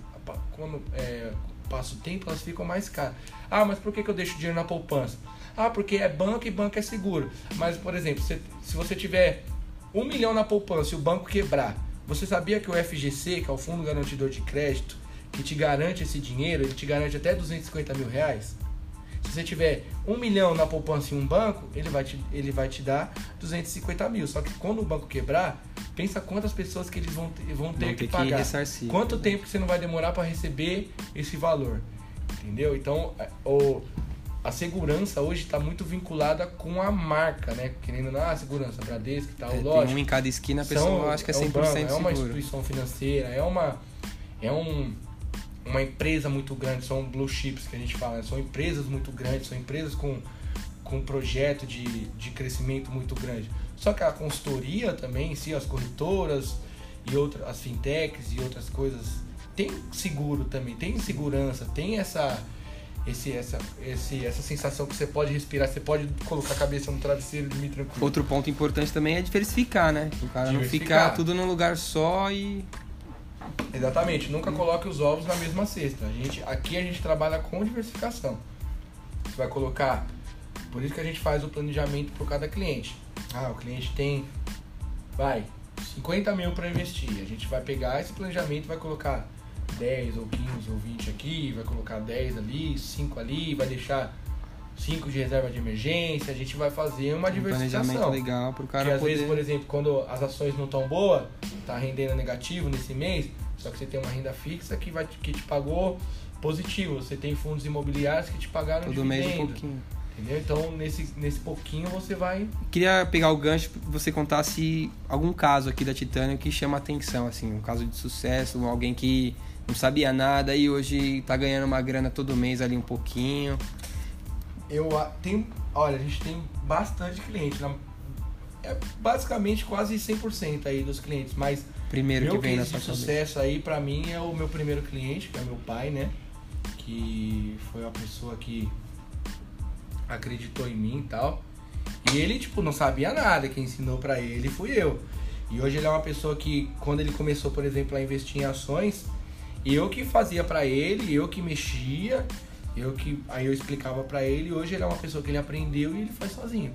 quando é, passa o tempo, elas ficam mais caras. Ah, mas por que, que eu deixo dinheiro na poupança? Ah, porque é banco e banco é seguro. Mas, por exemplo, se, se você tiver um milhão na poupança e o banco quebrar, você sabia que o FGC, que é o Fundo Garantidor de Crédito, que te garante esse dinheiro, ele te garante até 250 mil reais? Se você tiver um milhão na poupança em um banco, ele vai te, ele vai te dar 250 mil. Só que quando o banco quebrar, pensa quantas pessoas que eles vão ter, vão ter, vão ter que pagar. ressarcir, Quanto né? tempo que você não vai demorar para receber esse valor. Entendeu? Então, é, o, a segurança hoje está muito vinculada com a marca, né? Querendo na ah, segurança, Bradesco e tal, é, lógico. Tem um em cada esquina, a pessoa são, acha que é 100% é um banco, seguro. É uma instituição financeira, é uma é um uma empresa muito grande, são blue chips que a gente fala, né? são empresas muito grandes, são empresas com com um projeto de, de crescimento muito grande. Só que a consultoria também, sim, as corretoras e outras as fintechs e outras coisas tem seguro também, tem segurança, tem essa esse, essa, esse, essa sensação que você pode respirar, você pode colocar a cabeça no travesseiro e dormir tranquilo. Outro ponto importante também é diversificar, né? O cara não ficar tudo num lugar só e. Exatamente, nunca coloque os ovos na mesma cesta. A gente, aqui a gente trabalha com diversificação. Você vai colocar. Por isso que a gente faz o planejamento por cada cliente. Ah, o cliente tem. Vai, 50 mil para investir. A gente vai pegar esse planejamento e vai colocar 10 ou 15 ou 20 aqui, vai colocar 10 ali, 5 ali, vai deixar 5 de reserva de emergência, a gente vai fazer uma um diversificação. legal pro cara Porque poder... às vezes, por exemplo, quando as ações não estão boas, tá rendendo negativo nesse mês, só que você tem uma renda fixa que, vai, que te pagou positivo. Você tem fundos imobiliários que te pagaram Todo mês um pouquinho. Entendeu? Então, nesse, nesse pouquinho você vai. Queria pegar o gancho você contasse algum caso aqui da Titânio que chama atenção, assim, um caso de sucesso, alguém que não sabia nada e hoje tá ganhando uma grana todo mês ali um pouquinho. Eu tenho, olha, a gente tem bastante cliente, é basicamente quase 100% aí dos clientes, mas primeiro meu que vem case de sucesso aí para mim é o meu primeiro cliente, que é meu pai, né? Que foi a pessoa que acreditou em mim e tal. E ele, tipo, não sabia nada, quem ensinou para ele fui eu. E hoje ele é uma pessoa que, quando ele começou, por exemplo, a investir em ações, eu que fazia para ele, eu que mexia, eu que aí eu explicava para ele. Hoje ele é uma pessoa que ele aprendeu e ele faz sozinho.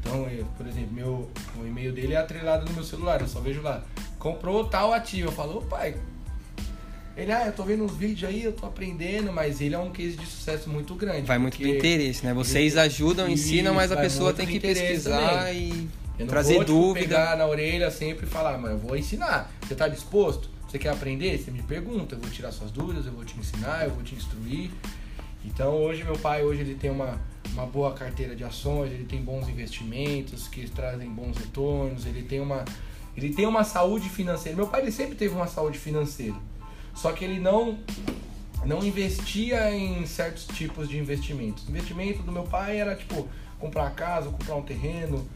Então, eu, por exemplo, meu, o e-mail dele é atrelado no meu celular, eu só vejo lá. Comprou tal ativo. Eu falo, pai. Ele, ah, eu tô vendo uns vídeos aí, eu tô aprendendo, mas ele é um case de sucesso muito grande. Vai muito do interesse, né? Vocês ele, ajudam, ensinam, mas a pessoa tem que pesquisar também. e trazer vou, tipo, dúvida. pegar na orelha sempre e falar, mas eu vou ensinar. Você tá disposto? Você quer aprender? Você me pergunta, eu vou tirar suas dúvidas, eu vou te ensinar, eu vou te instruir. Então hoje meu pai hoje ele tem uma, uma boa carteira de ações, ele tem bons investimentos que trazem bons retornos, ele tem uma ele tem uma saúde financeira. Meu pai ele sempre teve uma saúde financeira. Só que ele não não investia em certos tipos de investimentos. O investimento do meu pai era tipo comprar casa, comprar um terreno,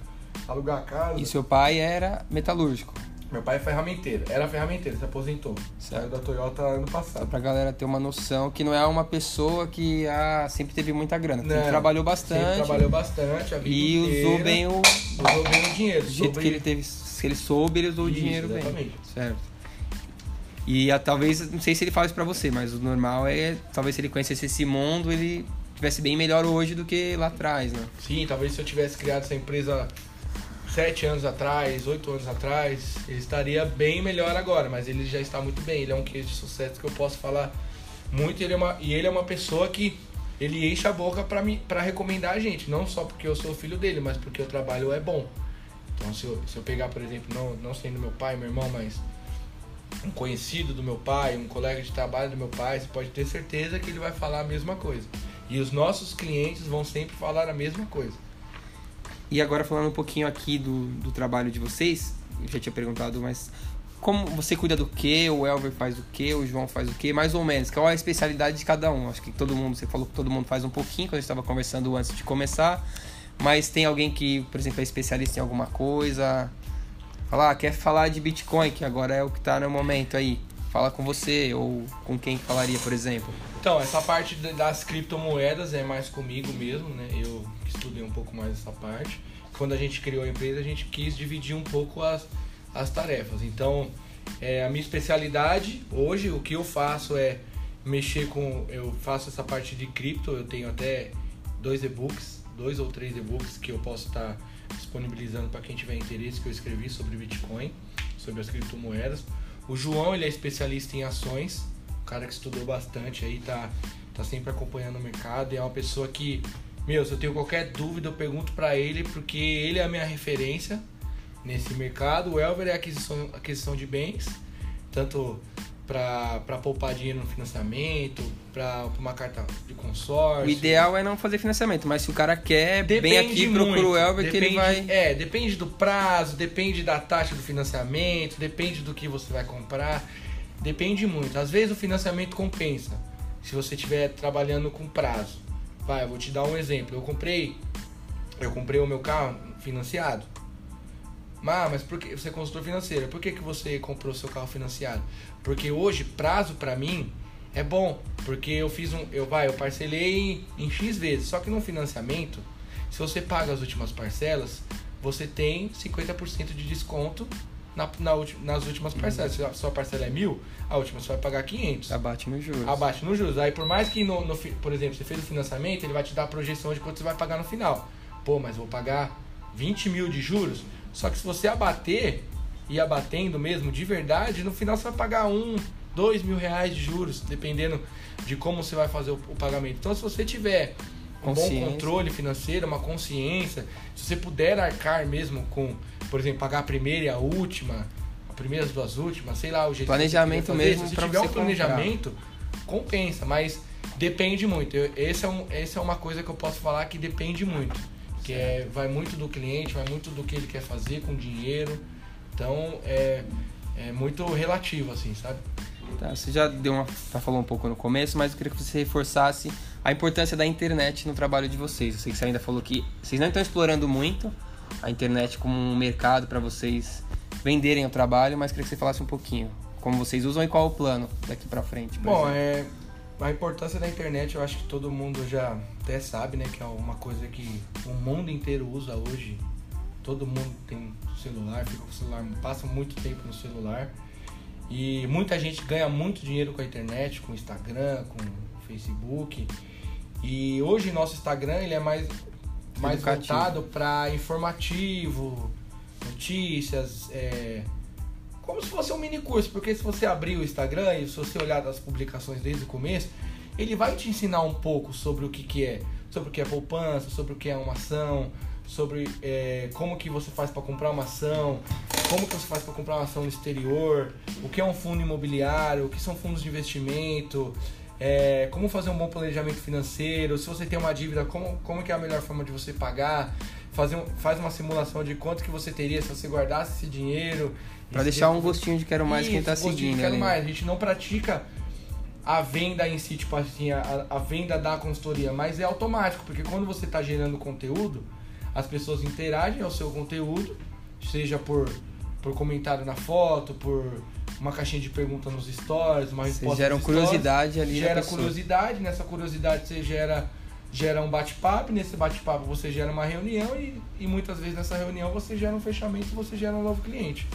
alugar casa. E seu pai era metalúrgico? Meu pai é ferramenteiro, era ferramenteiro, se aposentou. Saiu da Toyota ano passado. Só pra galera ter uma noção que não é uma pessoa que ah, sempre teve muita grana. Não, trabalhou bastante. Sempre trabalhou bastante, a vida E inteira, usou bem o. Usou bem o dinheiro. Do jeito que ele teve. Se ele soube, ele usou isso, o dinheiro exatamente. bem. Certo. E a, talvez, não sei se ele fala isso pra você, mas o normal é, talvez se ele conhecesse esse mundo, ele tivesse bem melhor hoje do que lá atrás, né? Sim, talvez se eu tivesse criado essa empresa sete anos atrás, oito anos atrás, ele estaria bem melhor agora, mas ele já está muito bem. Ele é um case de sucesso que eu posso falar muito. Ele é uma, e ele é uma pessoa que ele enche a boca para recomendar a gente, não só porque eu sou filho dele, mas porque o trabalho é bom. Então, se eu, se eu pegar, por exemplo, não, não sendo meu pai, meu irmão, mas um conhecido do meu pai, um colega de trabalho do meu pai, você pode ter certeza que ele vai falar a mesma coisa. E os nossos clientes vão sempre falar a mesma coisa. E agora falando um pouquinho aqui do, do trabalho de vocês, eu já tinha perguntado, mas como você cuida do que, o Elver faz o que, o João faz o que, mais ou menos, qual é a especialidade de cada um? Acho que todo mundo, você falou que todo mundo faz um pouquinho, quando a gente estava conversando antes de começar, mas tem alguém que, por exemplo, é especialista em alguma coisa, falar, ah, quer falar de Bitcoin, que agora é o que está no momento aí, fala com você ou com quem falaria, por exemplo? Então, essa parte das criptomoedas é mais comigo mesmo, né? Eu estudei um pouco mais essa parte. quando a gente criou a empresa, a gente quis dividir um pouco as, as tarefas. Então, é, a minha especialidade hoje, o que eu faço é mexer com. Eu faço essa parte de cripto, eu tenho até dois e-books, dois ou três e-books que eu posso estar disponibilizando para quem tiver interesse, que eu escrevi sobre Bitcoin, sobre as criptomoedas. O João, ele é especialista em ações, um cara que estudou bastante aí, tá, tá sempre acompanhando o mercado, e é uma pessoa que, meu, se eu tenho qualquer dúvida, eu pergunto para ele, porque ele é a minha referência nesse mercado. O Elver é aquisição, aquisição de bens, tanto para poupar dinheiro no financiamento, para uma carta de consórcio. O ideal é não fazer financiamento, mas se o cara quer, depende bem aqui muito. procura o Elber que ele vai. É, depende do prazo, depende da taxa do financiamento, depende do que você vai comprar. Depende muito. Às vezes o financiamento compensa. Se você estiver trabalhando com prazo. Vai, eu vou te dar um exemplo. Eu comprei. Eu comprei o meu carro financiado. Ah, mas por que você é consultor financeiro? Por que, que você comprou seu carro financiado? Porque hoje prazo para mim é bom, porque eu fiz um, eu vai, eu parcelei em X vezes, só que no financiamento, se você paga as últimas parcelas, você tem 50% de desconto na, na, nas últimas parcelas. Se a sua parcela é mil, a última você vai pagar 500. Abate nos juros. Abate nos juros. Aí por mais que, no, no, por exemplo, você fez o financiamento, ele vai te dar a projeção de quanto você vai pagar no final. Pô, mas vou pagar 20 mil de juros. Só que se você abater, e abatendo mesmo de verdade, no final você vai pagar um, dois mil reais de juros, dependendo de como você vai fazer o, o pagamento. Então, se você tiver um bom controle financeiro, uma consciência, se você puder arcar mesmo com, por exemplo, pagar a primeira e a última, a primeira as duas últimas, sei lá, o jeito planejamento você mesmo. Se tiver um planejamento, compensa, mas depende muito. Eu, esse é um, essa é uma coisa que eu posso falar que depende muito. Que é, vai muito do cliente, vai muito do que ele quer fazer com o dinheiro. Então é, é muito relativo, assim, sabe? Tá, você já deu uma. Já falou um pouco no começo, mas eu queria que você reforçasse a importância da internet no trabalho de vocês. Eu sei que você ainda falou que vocês não estão explorando muito a internet como um mercado para vocês venderem o trabalho, mas queria que você falasse um pouquinho como vocês usam e qual o plano daqui para frente. Bom, é a importância da internet eu acho que todo mundo já até sabe, né? Que é uma coisa que o mundo inteiro usa hoje. Todo mundo tem celular, fica com o celular, passa muito tempo no celular. E muita gente ganha muito dinheiro com a internet, com o Instagram, com o Facebook. E hoje nosso Instagram ele é mais, mais voltado para informativo, notícias, é, como se fosse um mini curso, porque se você abrir o Instagram e se você olhar as publicações desde o começo, ele vai te ensinar um pouco sobre o que, que é, sobre o que é poupança, sobre o que é uma ação, sobre é, como que você faz para comprar uma ação, como que você faz para comprar uma ação no exterior, o que é um fundo imobiliário, o que são fundos de investimento, é, como fazer um bom planejamento financeiro, se você tem uma dívida, como, como que é a melhor forma de você pagar, fazer faz uma simulação de quanto que você teria se você guardasse esse dinheiro Pra deixar um gostinho de quero mais Isso, quem tá seguindo. Quero mais. A gente não pratica a venda em si, tipo assim, a, a venda da consultoria, mas é automático, porque quando você está gerando conteúdo, as pessoas interagem ao seu conteúdo, seja por, por comentário na foto, por uma caixinha de pergunta nos stories, uma resposta. Você gera curiosidade ali. Gera curiosidade, nessa curiosidade você gera, gera um bate-papo, nesse bate-papo você gera uma reunião e, e muitas vezes nessa reunião você gera um fechamento e você gera um novo cliente.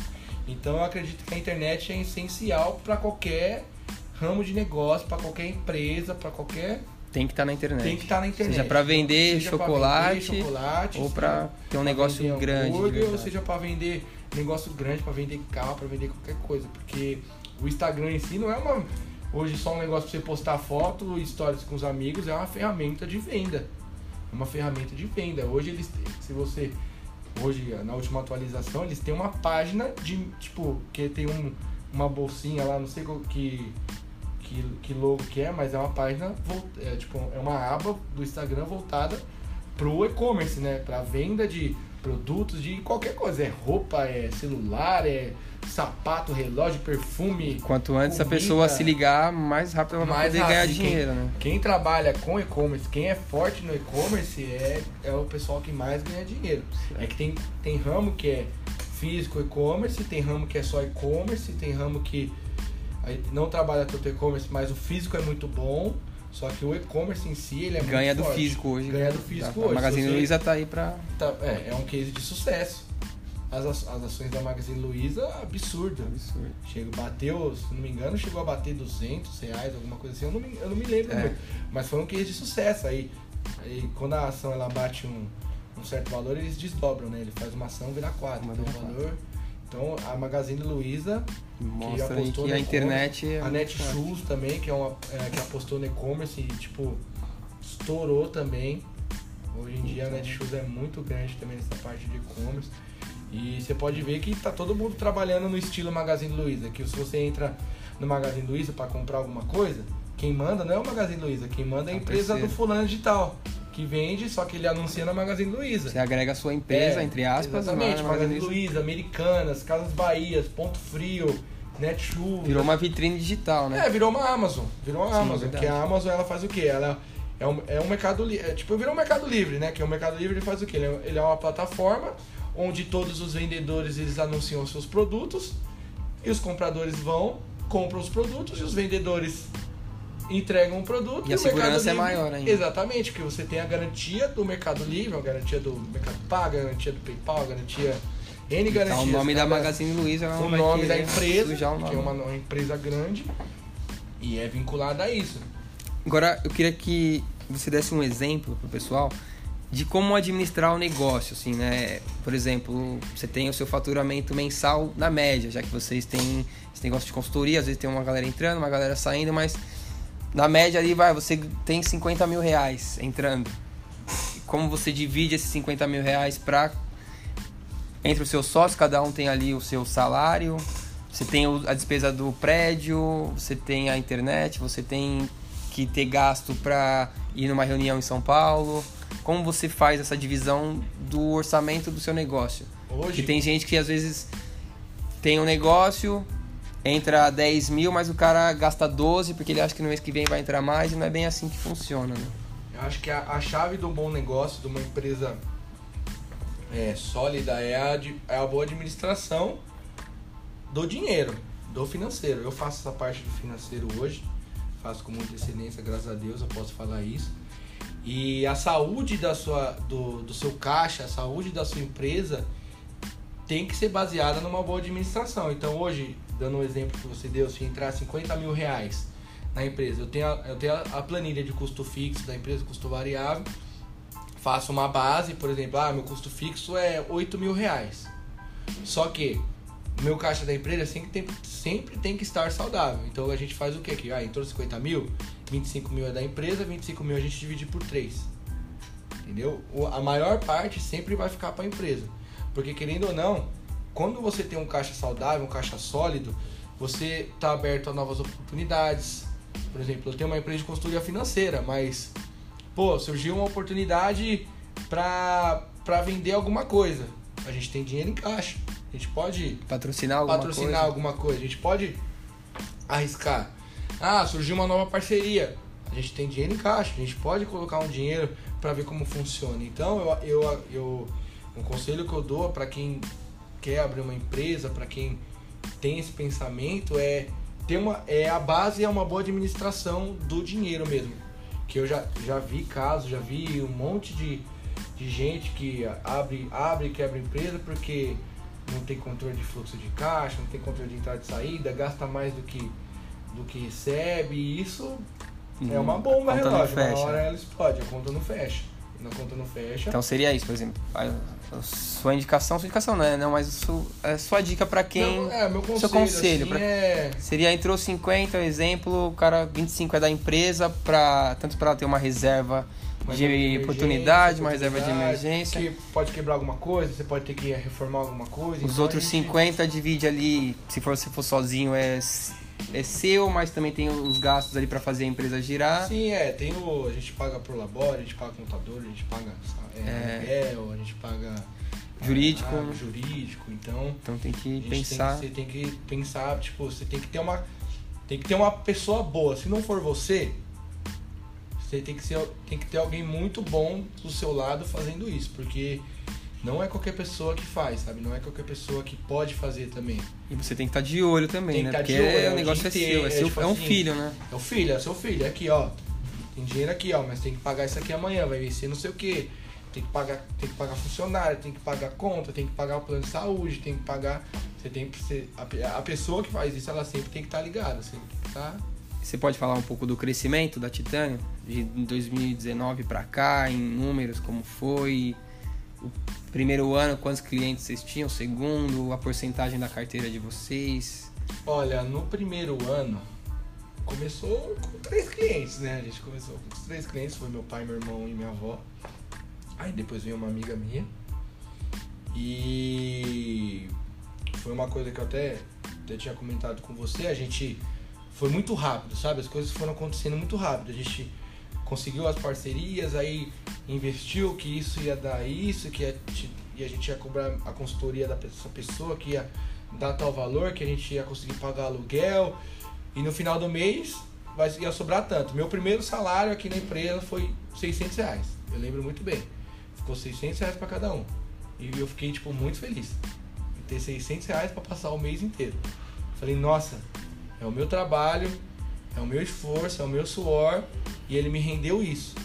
Então eu acredito que a internet é essencial para qualquer ramo de negócio, para qualquer empresa, para qualquer tem que estar tá na internet. Tem que estar tá na internet. Seja para vender, seja chocolate, vender chocolate, ou para ter um negócio grande, ou seja para vender negócio grande, para vender carro, para vender qualquer coisa, porque o Instagram em si não é uma hoje só um negócio para você postar foto, stories com os amigos, é uma ferramenta de venda. É uma ferramenta de venda. Hoje eles se você hoje, na última atualização, eles têm uma página de, tipo, que tem um, uma bolsinha lá, não sei que, que, que logo que é, mas é uma página, é, tipo, é uma aba do Instagram voltada pro e-commerce, né? Pra venda de produtos de qualquer coisa. É roupa, é celular, é sapato, relógio, perfume. Quanto antes comida, a pessoa se ligar, mais rápido ela vai poder ganhar dinheiro, quem, né? Quem trabalha com e-commerce, quem é forte no e-commerce é, é o pessoal que mais ganha dinheiro. Certo. É que tem, tem ramo que é físico e-commerce, tem ramo que é só e-commerce, tem ramo que não trabalha tanto e-commerce, mas o físico é muito bom. Só que o e-commerce em si, ele é Ganha muito do forte. físico hoje. Ganha né? do físico A hoje. Magazine Se você- Luiza tá aí pra. Tá, é, é um case de sucesso. As, as ações da Magazine Luiza, absurdo. Absurdo. Chega, bateu, se não me engano, chegou a bater 200 reais, alguma coisa assim. Eu não me, eu não me lembro É. muito. Mas foi um case de sucesso. Aí, aí quando a ação ela bate um, um certo valor, eles desdobram, né? Ele faz uma ação virar quatro. Uma Então, vira valor... Então, a Magazine Luiza, Mostra aí apostou que no a internet é a Netshoes também, que, é uma, é, que apostou no e-commerce e, tipo, estourou também. Hoje em dia a Netshoes é muito grande também nessa parte de e-commerce. E você pode ver que tá todo mundo trabalhando no estilo Magazine Luiza. Que se você entra no Magazine Luiza para comprar alguma coisa, quem manda não é o Magazine Luiza, quem manda é a É empresa terceiro. do fulano digital. Que vende, só que ele anuncia na Magazine Luiza. Você agrega a sua empresa, É, entre aspas, Exatamente, Magazine Magazine Luiza. Americanas, Casas Bahias, Ponto Frio, Netshoes. Virou uma vitrine digital, né? É, virou uma Amazon. Virou uma Sim, Amazon. verdade. Que a Amazon ela faz o quê? Ela é um, é um mercado livre. É, tipo, virou um mercado livre, né? Que o mercado livre ele faz o quê? Ele é, ele é uma plataforma onde todos os vendedores eles anunciam os seus produtos e os compradores vão, compram os produtos e os vendedores entregam o produto E a o Mercado segurança é maior ainda. Exatamente, porque você tem a garantia do Mercado Livre, a garantia do Mercado Pago, a garantia do PayPal, a garantia N garantias. o nome da Magazine Luiza não o nome da empresa, o que é nome. uma, uma empresa grande e é vinculada a isso. Agora, eu queria que você desse um exemplo pro pessoal de como administrar o negócio, assim, né? Por exemplo, você tem o seu faturamento mensal na média, já que vocês têm esse negócio de consultoria, às vezes tem uma galera entrando, uma galera saindo, mas na média ali, vai, você tem 50 mil reais entrando. Como você divide esses 50 mil reais para entre os seus sócios, cada um tem ali o seu salário, você tem a despesa do prédio, você tem a internet, você tem que ter gasto para ir numa reunião em São Paulo. Como você faz essa divisão do orçamento do seu negócio? Hoje, Que tem gente que às vezes tem um negócio, entra 10 mil, mas o cara gasta 12 porque ele acha que no mês que vem vai entrar mais e não é bem assim que funciona, né? eu acho que a, a chave do bom negócio, de uma empresa é, sólida, é a, é a boa administração do dinheiro, do financeiro. Eu faço essa parte do financeiro hoje, faço com muita excelência, graças a Deus, eu posso falar isso. E a saúde da sua, do, do seu caixa, a saúde da sua empresa tem que ser baseada numa boa administração. Então hoje, dando um exemplo que você deu, se entrar 50 mil reais na empresa, eu tenho, a, eu tenho a, planilha de custo fixo da empresa, custo variável, faço uma base, por exemplo, ah, meu custo fixo é 8 mil reais. Só que meu caixa da empresa sempre tem, sempre tem que estar saudável. Então a gente faz o que aqui? Ah, entrou 50 mil, 25 mil é da empresa, 25 mil a gente divide por 3. Entendeu? A maior parte sempre vai ficar para a empresa. Porque querendo ou não, quando você tem um caixa saudável, um caixa sólido, você está aberto a novas oportunidades. Por exemplo, eu tenho uma empresa de consultoria financeira, mas pô, surgiu uma oportunidade para para vender alguma coisa. A gente tem dinheiro em caixa. A gente pode Patrocinar alguma patrocinar coisa? alguma coisa. A gente pode arriscar. Ah, surgiu uma nova parceria. A gente tem dinheiro em caixa. A gente pode colocar um dinheiro para ver como funciona. Então, eu, eu, eu um conselho que eu dou para quem quer abrir uma empresa, para quem tem esse pensamento é ter uma é a base é uma boa administração do dinheiro mesmo. Que eu já, já vi casos, já vi um monte de, de gente que abre abre e quebra empresa porque não tem controle de fluxo de caixa, não tem controle de entrada e saída, gasta mais do que do que recebe, e isso é uma bomba a não relógio, uma hora ela explode, a conta não fecha. Na conta não fecha. Então seria isso, por exemplo. A, a sua indicação, sua indicação não é, não, mas su, é sua dica pra quem. Meu, é, meu conselho, seu conselho assim, pra- é Seria entrou 50, exemplo, o cara 25 é da empresa, pra, tanto para ela ter uma reserva uma de emergência, oportunidade, uma reserva de emergência. Que pode quebrar alguma coisa, você pode ter que reformar alguma coisa. Os então outros a gente- 50 divide ali, se for se for sozinho é é seu, mas também tem os gastos ali pra fazer a empresa girar. Sim, é, tem o. A gente paga pro labore, a gente paga contador, a gente paga é, aluguel, a gente paga. Jurídico. ah, jurídico, então. Então tem que pensar. Tem que, você tem que pensar, tipo, você tem que ter uma. Tem que ter uma pessoa boa. Se não for você, você tem que, ser, tem que ter alguém muito bom do seu lado fazendo isso. Porque não é qualquer pessoa que faz, sabe? Não é qualquer pessoa que pode fazer também. E você tem que estar de olho também, Tem né? tá Porque é, é o negócio é seu, é, seu, é é um assim, filho, né? É o filho, é seu filho, é aqui, ó. tem dinheiro aqui, ó, mas tem que pagar isso aqui amanhã, vai vencer não sei o quê. Tem que pagar, tem que pagar funcionário, tem que pagar conta, tem que pagar o plano de saúde, tem que pagar. Você tem que ser. A, a pessoa que faz isso, ela sempre tem que estar tá ligada, sempre tem que estar. Tá... Você pode falar um pouco do crescimento da Titânio? De 2019 para cá, em números, como foi? O primeiro ano, quantos clientes vocês tinham? Segundo, a porcentagem da carteira de vocês? Olha, no primeiro ano, começou com três clientes, né? A gente começou com três clientes, foi meu pai, meu irmão e minha avó. Aí depois veio uma amiga minha. E foi uma coisa que eu até, até tinha comentado com você, a gente foi muito rápido, sabe? As coisas foram acontecendo muito rápido. A gente conseguiu as parcerias, aí investiu que isso ia dar isso, que ia, e a gente ia cobrar a consultoria dessa pessoa, que ia dar tal valor, que a gente ia conseguir pagar aluguel. E no final do mês vai, ia sobrar tanto. Meu primeiro salário aqui na empresa foi 600 reais. Eu lembro muito bem. Ficou 600 reais para cada um. E eu fiquei, tipo, muito feliz. De ter 600 reais para passar o mês inteiro. Falei, nossa, é o meu trabalho, é o meu esforço, é o meu suor. E ele me rendeu isso.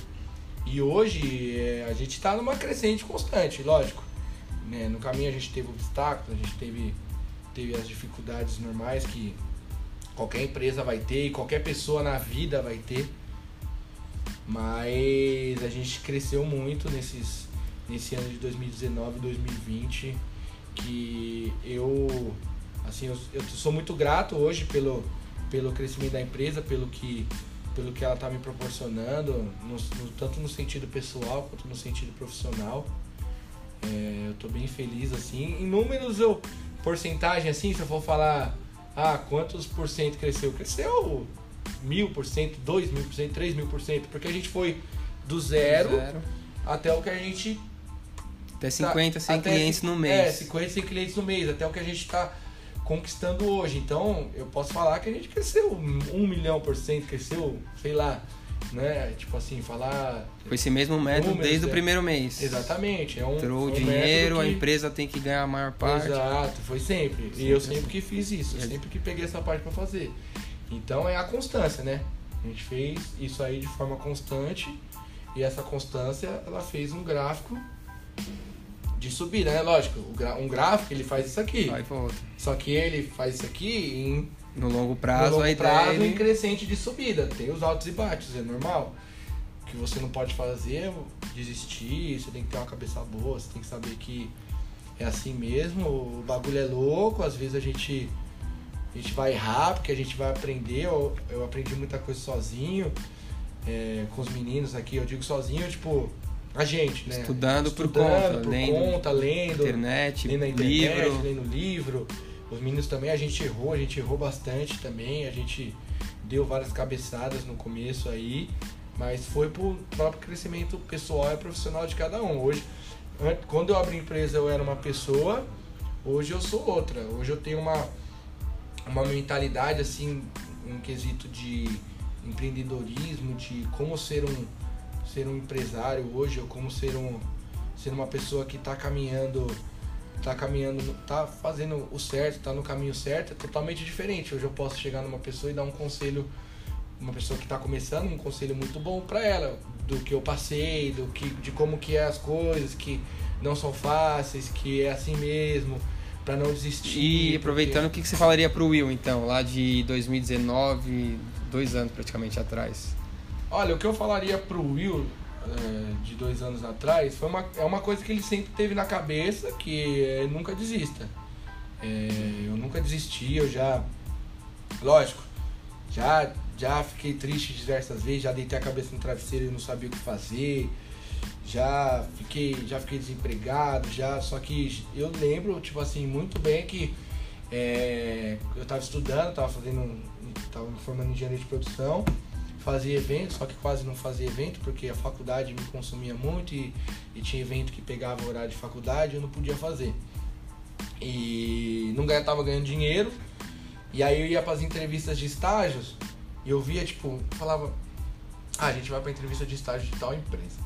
E hoje é, a gente está numa crescente constante, lógico. Né? No caminho a gente teve obstáculos, a gente teve, teve as dificuldades normais que qualquer empresa vai ter e qualquer pessoa na vida vai ter. Mas a gente cresceu muito nesses, nesse ano de 2019 e 2020 que eu assim eu, eu, sou muito grato hoje pelo, pelo crescimento da empresa pelo que pelo que ela está me proporcionando no, no, tanto no sentido pessoal quanto no sentido profissional é, eu estou bem feliz assim em números eu porcentagem assim se eu for falar ah quantos por cento cresceu cresceu mil por cento dois mil por cento três mil por cento porque a gente foi do zero, zero. até o que a gente até 50, 100 até clientes no mês. É, 50, 100 clientes no mês, até o que a gente está conquistando hoje. Então, eu posso falar que a gente cresceu um milhão por cento, cresceu, sei lá, né? Tipo assim, falar. Foi esse mesmo método números, desde é. o primeiro mês. Exatamente. É um, Entrou um dinheiro, que... a empresa tem que ganhar a maior parte. Exato, foi sempre. e eu sempre que fiz isso, eu sempre que peguei essa parte para fazer. Então é a constância, né? A gente fez isso aí de forma constante e essa constância ela fez um gráfico de subida, né? Lógico, um gráfico ele faz isso aqui. Vai volta. Só que ele faz isso aqui em no longo prazo, no longo prazo ideia em crescente de subida. Tem os altos e baixos, é normal. O que você não pode fazer é desistir, você tem que ter uma cabeça boa, você tem que saber que é assim mesmo, o bagulho é louco, às vezes a gente a gente vai errar, porque a gente vai aprender, eu, eu aprendi muita coisa sozinho, é, com os meninos aqui, eu digo sozinho, tipo, a gente, né? Estudando, Estudando por conta, por lendo, conta, lendo, internet, lendo na internet, livro. lendo livro. Os meninos também, a gente errou, a gente errou bastante também, a gente deu várias cabeçadas no começo aí, mas foi pro próprio crescimento pessoal e profissional de cada um. Hoje, quando eu abri a empresa eu era uma pessoa, hoje eu sou outra. Hoje eu tenho uma, uma mentalidade assim, um quesito de empreendedorismo, de como ser um ser um empresário hoje ou como ser um ser uma pessoa que está caminhando tá caminhando tá fazendo o certo está no caminho certo é totalmente diferente. Hoje eu posso chegar numa pessoa e dar um conselho uma pessoa que está começando um conselho muito bom para ela do que eu passei do que de como que é as coisas que não são fáceis que é assim mesmo para não desistir. E aproveitando porque... o que você falaria para o Will então lá de 2019 dois anos praticamente atrás Olha, o que eu falaria pro Will é, de dois anos atrás foi uma, é uma coisa que ele sempre teve na cabeça, que é nunca desista. É, eu nunca desisti, eu já. Lógico, já, já fiquei triste diversas vezes, já deitei a cabeça no travesseiro e não sabia o que fazer. Já fiquei, já fiquei desempregado, já. Só que eu lembro, tipo assim, muito bem que é, eu estava estudando, estava fazendo. estava me formando em engenharia de produção fazia evento, só que quase não fazia evento porque a faculdade me consumia muito e, e tinha evento que pegava o horário de faculdade e eu não podia fazer. E não ganhava, tava ganhando dinheiro. E aí eu ia para as entrevistas de estágios e eu via, tipo, falava, ah, a gente vai para entrevista de estágio de tal empresa.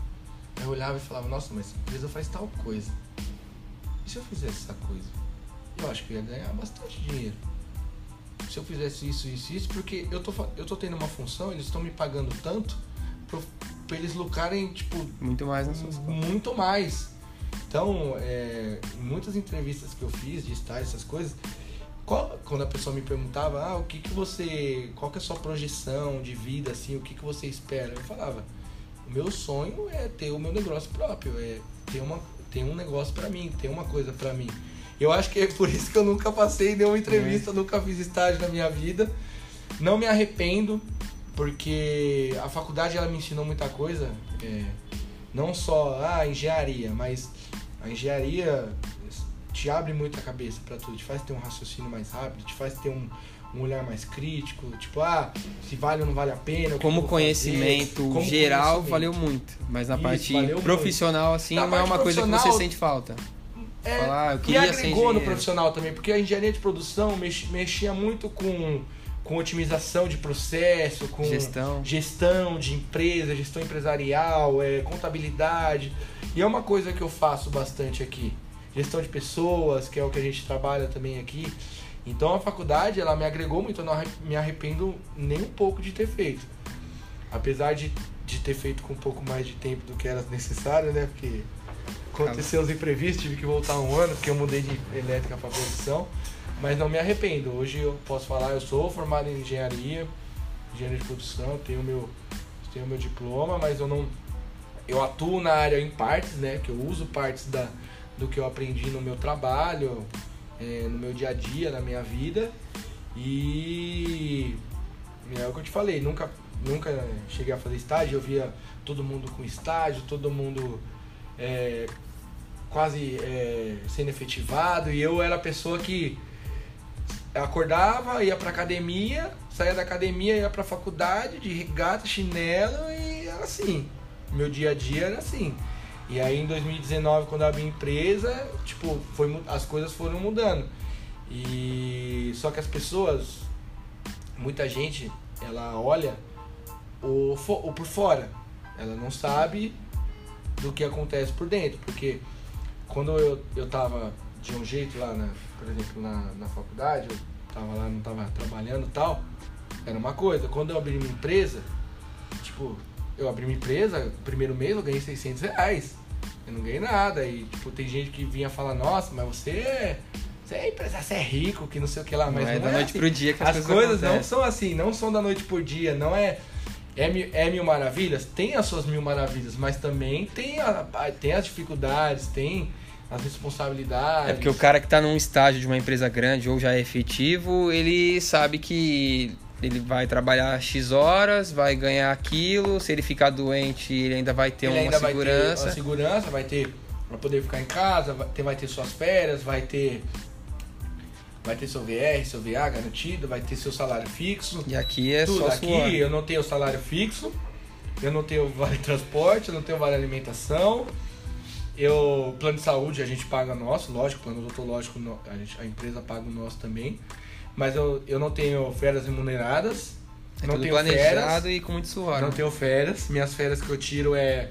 Eu olhava e falava, nossa, mas essa empresa faz tal coisa. E se eu fizesse essa coisa? Eu acho que eu ia ganhar bastante dinheiro se eu fizesse isso, isso, isso, porque eu tô, eu tô tendo uma função, eles estão me pagando tanto pra eles lucrarem, tipo. Muito mais nas suas. Muito mais. Então, é, em muitas entrevistas que eu fiz de estágio, essas coisas, qual- quando a pessoa me perguntava, ah, o que que você, qual que é a sua projeção de vida, assim, o que que você espera? Eu falava, o meu sonho é ter o meu negócio próprio, é ter, uma, ter um negócio pra mim, ter uma coisa pra mim. Eu acho que é por isso que eu nunca passei nenhuma entrevista, nunca fiz estágio na minha vida. Não me arrependo, porque a faculdade ela me ensinou muita coisa. é, não só a engenharia, mas a engenharia te abre muito a cabeça pra tudo, te faz ter um raciocínio mais rápido, te faz ter um, um olhar mais crítico, tipo, ah, se vale ou não vale a pena. Como conhecimento fazer, como geral, conhecimento. valeu muito. Mas na Isso, parte profissional, assim, Na não é uma coisa que você sente falta. É, Falar, eu e agregou no profissional também, porque a engenharia de produção mex- mexia muito com, com otimização de processo, com Gestão. gestão de empresa, gestão empresarial, é, contabilidade. E é uma coisa que eu faço bastante aqui. Gestão de pessoas, que é o que a gente trabalha também aqui. Então a faculdade, ela me agregou muito, eu não me arrependo nem um pouco de ter feito. Apesar de, de ter feito com um pouco mais de tempo do que era necessário, né? Porque aconteceu os imprevistos, tive que voltar um ano, porque eu mudei de elétrica para produção. Mas não me arrependo. Hoje eu posso falar, eu sou formado em engenharia, engenharia de produção, tenho meu, tenho meu diploma, mas eu não. Eu atuo na área em partes, né? Que eu uso partes da, do que eu aprendi no meu trabalho, é, no meu dia a dia, na minha vida. E é o que eu te falei, nunca, nunca cheguei a fazer estágio, eu via todo mundo com estágio, todo mundo é, quase é, sendo efetivado, e eu era a pessoa que acordava, ia pra academia, saía da academia, ia pra faculdade de regata, chinelo e era assim. Meu dia a dia era assim. E aí em 2019, quando eu abri a empresa, tipo, foi, as coisas foram mudando. E só que as pessoas, muita gente, ela olha o, o por fora. Ela não sabe do que acontece por dentro, porque quando eu, eu tava de um jeito lá, na, por exemplo, na, na faculdade, eu tava lá, não tava trabalhando e tal, era uma coisa. Quando eu abri minha empresa, tipo, eu abri minha empresa, primeiro mês eu ganhei 600 reais. Eu não ganhei nada. E, tipo, tem gente que vinha falar, nossa, mas você é, você é empresário, você é rico, que não sei o que lá. Mas não é não da é noite assim. pro dia que As as, coisas não são assim, não são da noite por dia, não é. É, mil- é mil maravilhas? Tem as suas mil maravilhas, mas também tem, a, tem as dificuldades, tem as responsabilidades. É porque o cara que tá num estágio de uma empresa grande ou já é efetivo, ele sabe que ele vai trabalhar X horas, vai ganhar aquilo, se ele ficar doente, ele ainda vai ter Ele uma ainda vai segurança. ter uma segurança, vai ter pra poder ficar em casa, vai ter, vai ter suas férias, vai ter. Vai ter seu VR, seu VA garantido, vai ter seu salário fixo. E aqui é tudo só aqui, suor. eu não tenho salário fixo, eu não tenho vale transporte, eu não tenho vale alimentação. Eu, plano de saúde a gente paga nosso, lógico, plano odontológico a, gente, a empresa paga o nosso também. Mas eu, eu não tenho férias remuneradas, É não tenho férias, e com muito suor. não né? tenho férias. Minhas férias que eu tiro é,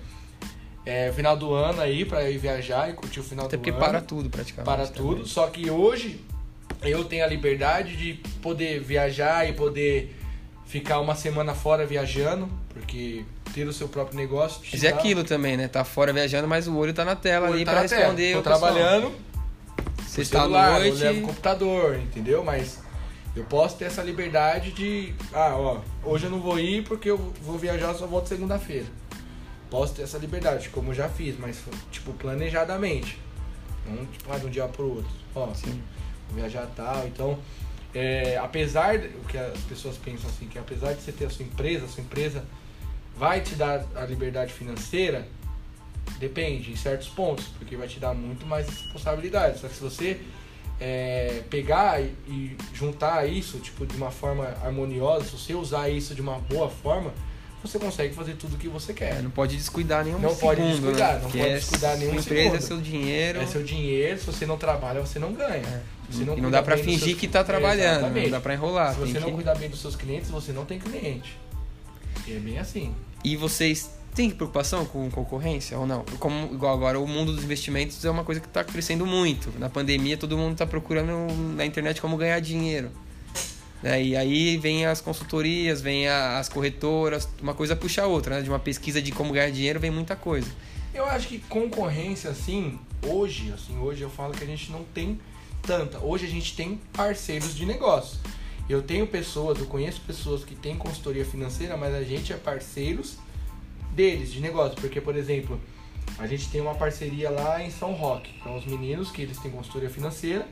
é final do ano aí pra ir viajar e curtir o final Até do porque ano para tudo praticamente. para também. tudo. Só que hoje eu tenho a liberdade de poder viajar e poder ficar uma semana fora viajando, porque ter o seu próprio negócio. te Mas é aquilo também, né? Tá fora viajando, mas o olho tá na tela ali tá pra na tela. responder. Tô trabalhando, Você à celular, noite. eu levo o computador, entendeu? Mas eu posso ter essa liberdade de, ah, ó, hoje eu não vou ir porque eu vou viajar, só volto segunda-feira. Posso ter essa liberdade, como eu já fiz, mas tipo planejadamente. Não tipo, ah, de um dia pro outro. Ó, Sim. Viajar tal. Então, é, apesar de, o que as pessoas pensam assim, que apesar de você ter a sua empresa, a sua empresa vai te dar a liberdade financeira, depende, em certos pontos, porque vai te dar muito mais responsabilidade. Só que se você é, pegar e, juntar isso, tipo, de uma forma harmoniosa, se você usar isso de uma boa forma, você consegue fazer tudo o que você É, quer. não pode descuidar nenhum Não segundo, pode descuidar, né? não Porque pode é descuidar nenhum empresa, segundo. é seu dinheiro. É seu dinheiro, se você não trabalha, você não ganha. É. Você e não dá dos fingir seus- que tá trabalhando, Exatamente. não dá pra enrolar. Se você não que- cuidar bem dos seus clientes, você não tem cliente. E é bem assim. E vocês têm preocupação com concorrência ou não? Como igual agora, o mundo dos investimentos é uma coisa que está crescendo muito. Na pandemia, todo mundo está procurando na internet como ganhar dinheiro. Né? E aí vem as consultorias, vem as corretoras, uma coisa puxa a outra, né? De uma pesquisa de como ganhar dinheiro vem muita coisa. Eu acho que concorrência, assim, hoje, assim, hoje eu falo que a gente não tem tanta. Hoje a gente tem parceiros de negócio. Eu tenho pessoas, eu conheço pessoas que têm consultoria financeira, mas a gente é parceiros deles, de negócio. Porque, por exemplo, a gente tem uma parceria lá em São Roque, com os meninos que eles têm consultoria financeira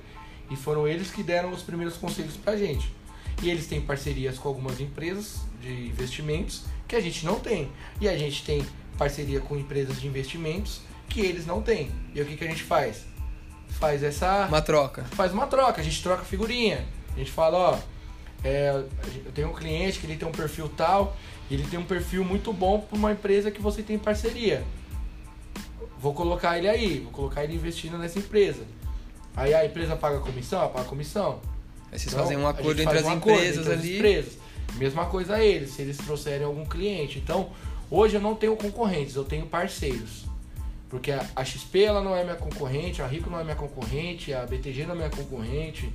e foram eles que deram os primeiros conselhos pra gente. E eles têm parcerias com algumas empresas de investimentos que a gente não tem. E a gente tem parceria com empresas de investimentos que eles não têm. E o que, que a gente faz? Faz essa. Uma troca. Faz uma troca, a gente troca figurinha. A gente fala, ó, é, eu tenho um cliente que ele tem um perfil tal, ele tem um perfil muito bom para uma empresa que você tem parceria. Vou colocar ele aí, vou colocar ele investindo nessa empresa. Aí a empresa paga comissão, ela paga comissão. Aí vocês então, fazem um acordo entre as um empresas entre ali. As empresas. Mesma coisa a eles, se eles trouxerem algum cliente. Então, hoje eu não tenho concorrentes, eu tenho parceiros. Porque a, XP ela não é minha concorrente, a Rico não é minha concorrente, a BTG não é minha concorrente,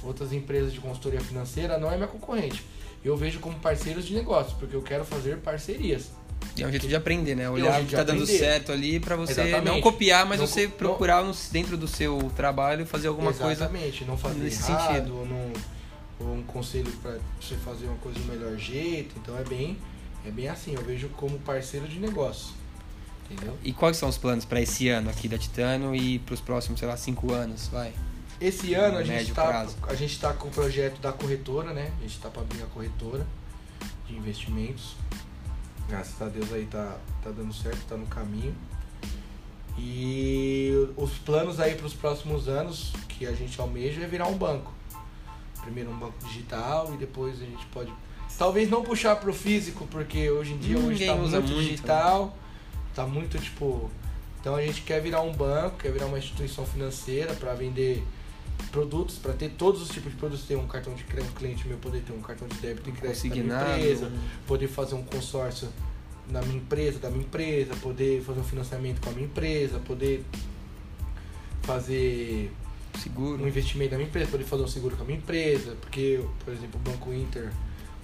outras empresas de consultoria financeira não é minha concorrente. Eu vejo como parceiros de negócio, porque eu quero fazer parcerias. E é um jeito de aprender, né? Olhar o que tá dando certo ali para você Exatamente. não copiar, mas Não você procurar no- dentro do seu trabalho fazer alguma coisa. Exatamente, não fazer nesse errado, sentido. ou, não, ou um conselho para você fazer uma coisa do melhor jeito. Então é bem, é bem assim, eu vejo como parceiro de negócio. Entendeu? E quais são os planos para esse ano aqui da Titânio e para os próximos, sei lá, cinco anos? Vai. Esse ano a No gente tá, a gente tá com o projeto da corretora, né? A gente tá para abrir a corretora de investimentos. Graças a Deus aí tá, tá dando certo, tá no caminho. E os planos aí para os próximos anos que a gente almeja é virar um banco. Primeiro um banco digital e depois a gente pode talvez não puxar pro físico, porque hoje em dia hoje Ninguém tá usa muito, muito, né? Tá muito tipo, então a gente quer virar um banco, quer virar uma instituição financeira para vender produtos, para ter todos os tipos de produtos, ter um cartão de crédito, um cliente meu poder ter um cartão de débito e crédito da minha empresa, poder fazer um consórcio na minha empresa, da minha empresa, poder fazer um financiamento com a minha empresa, poder fazer Seguro. um investimento na minha empresa, poder fazer um seguro com a minha empresa, porque, por exemplo, o Banco Inter,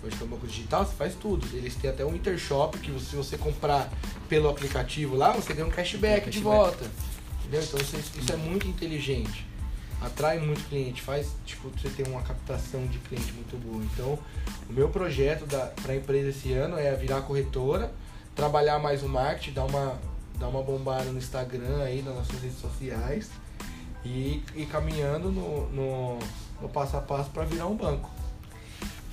hoje que é um banco digital, você faz tudo. Eles têm até um Intershop que você- se você comprar pelo aplicativo lá, você ganha um cashback, de Cashback. volta. Entendeu? Então isso, isso é muito inteligente. Atrai muito cliente, faz tipo você ter uma captação de cliente muito boa. Então, o meu projeto para a empresa esse ano é virar corretora, trabalhar mais o marketing, dar uma, dar uma bombada no Instagram aí, nas nossas redes sociais e ir caminhando no, no, no passo a passo para virar um banco.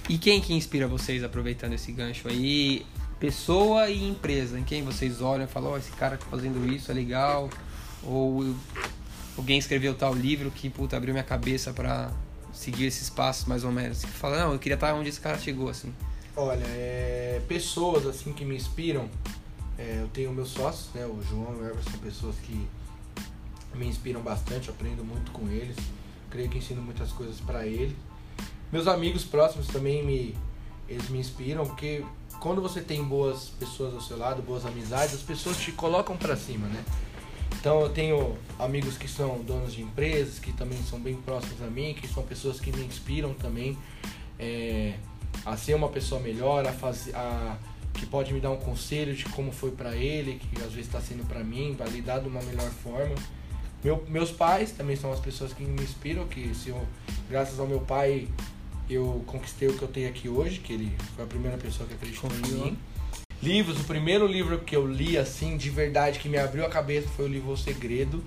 E quem que inspira vocês aproveitando esse gancho aí? Pessoa e empresa. Em quem vocês olham e falam, ó, esse cara tá fazendo isso, é legal. Ou alguém escreveu tal livro que, puta, abriu minha cabeça pra seguir esses passos mais ou menos. Que fala, não, eu queria estar onde esse cara chegou, assim. Olha, é, pessoas assim que me inspiram, é, eu tenho meus sócios, né, o João e o Everson, pessoas que me inspiram bastante, aprendo muito com eles, creio que ensino muitas coisas para eles. Meus amigos próximos também me, eles me inspiram, porque quando você tem boas pessoas ao seu lado, boas amizades, as pessoas te colocam para cima, né? Então eu tenho amigos que são donos de empresas, que também são bem próximos a mim, que são pessoas que me inspiram também é, a ser uma pessoa melhor, a fazer, a, que pode me dar um conselho de como foi para ele, que às vezes está sendo para mim, para lidar de uma melhor forma. Meu, meus pais também são as pessoas que me inspiram, que se eu, graças ao meu pai eu conquistei o que eu tenho aqui hoje, que ele foi a primeira pessoa que acreditou em Confiou. mim. Livros, o primeiro livro que eu li assim, de verdade, que me abriu a cabeça foi o livro O Segredo,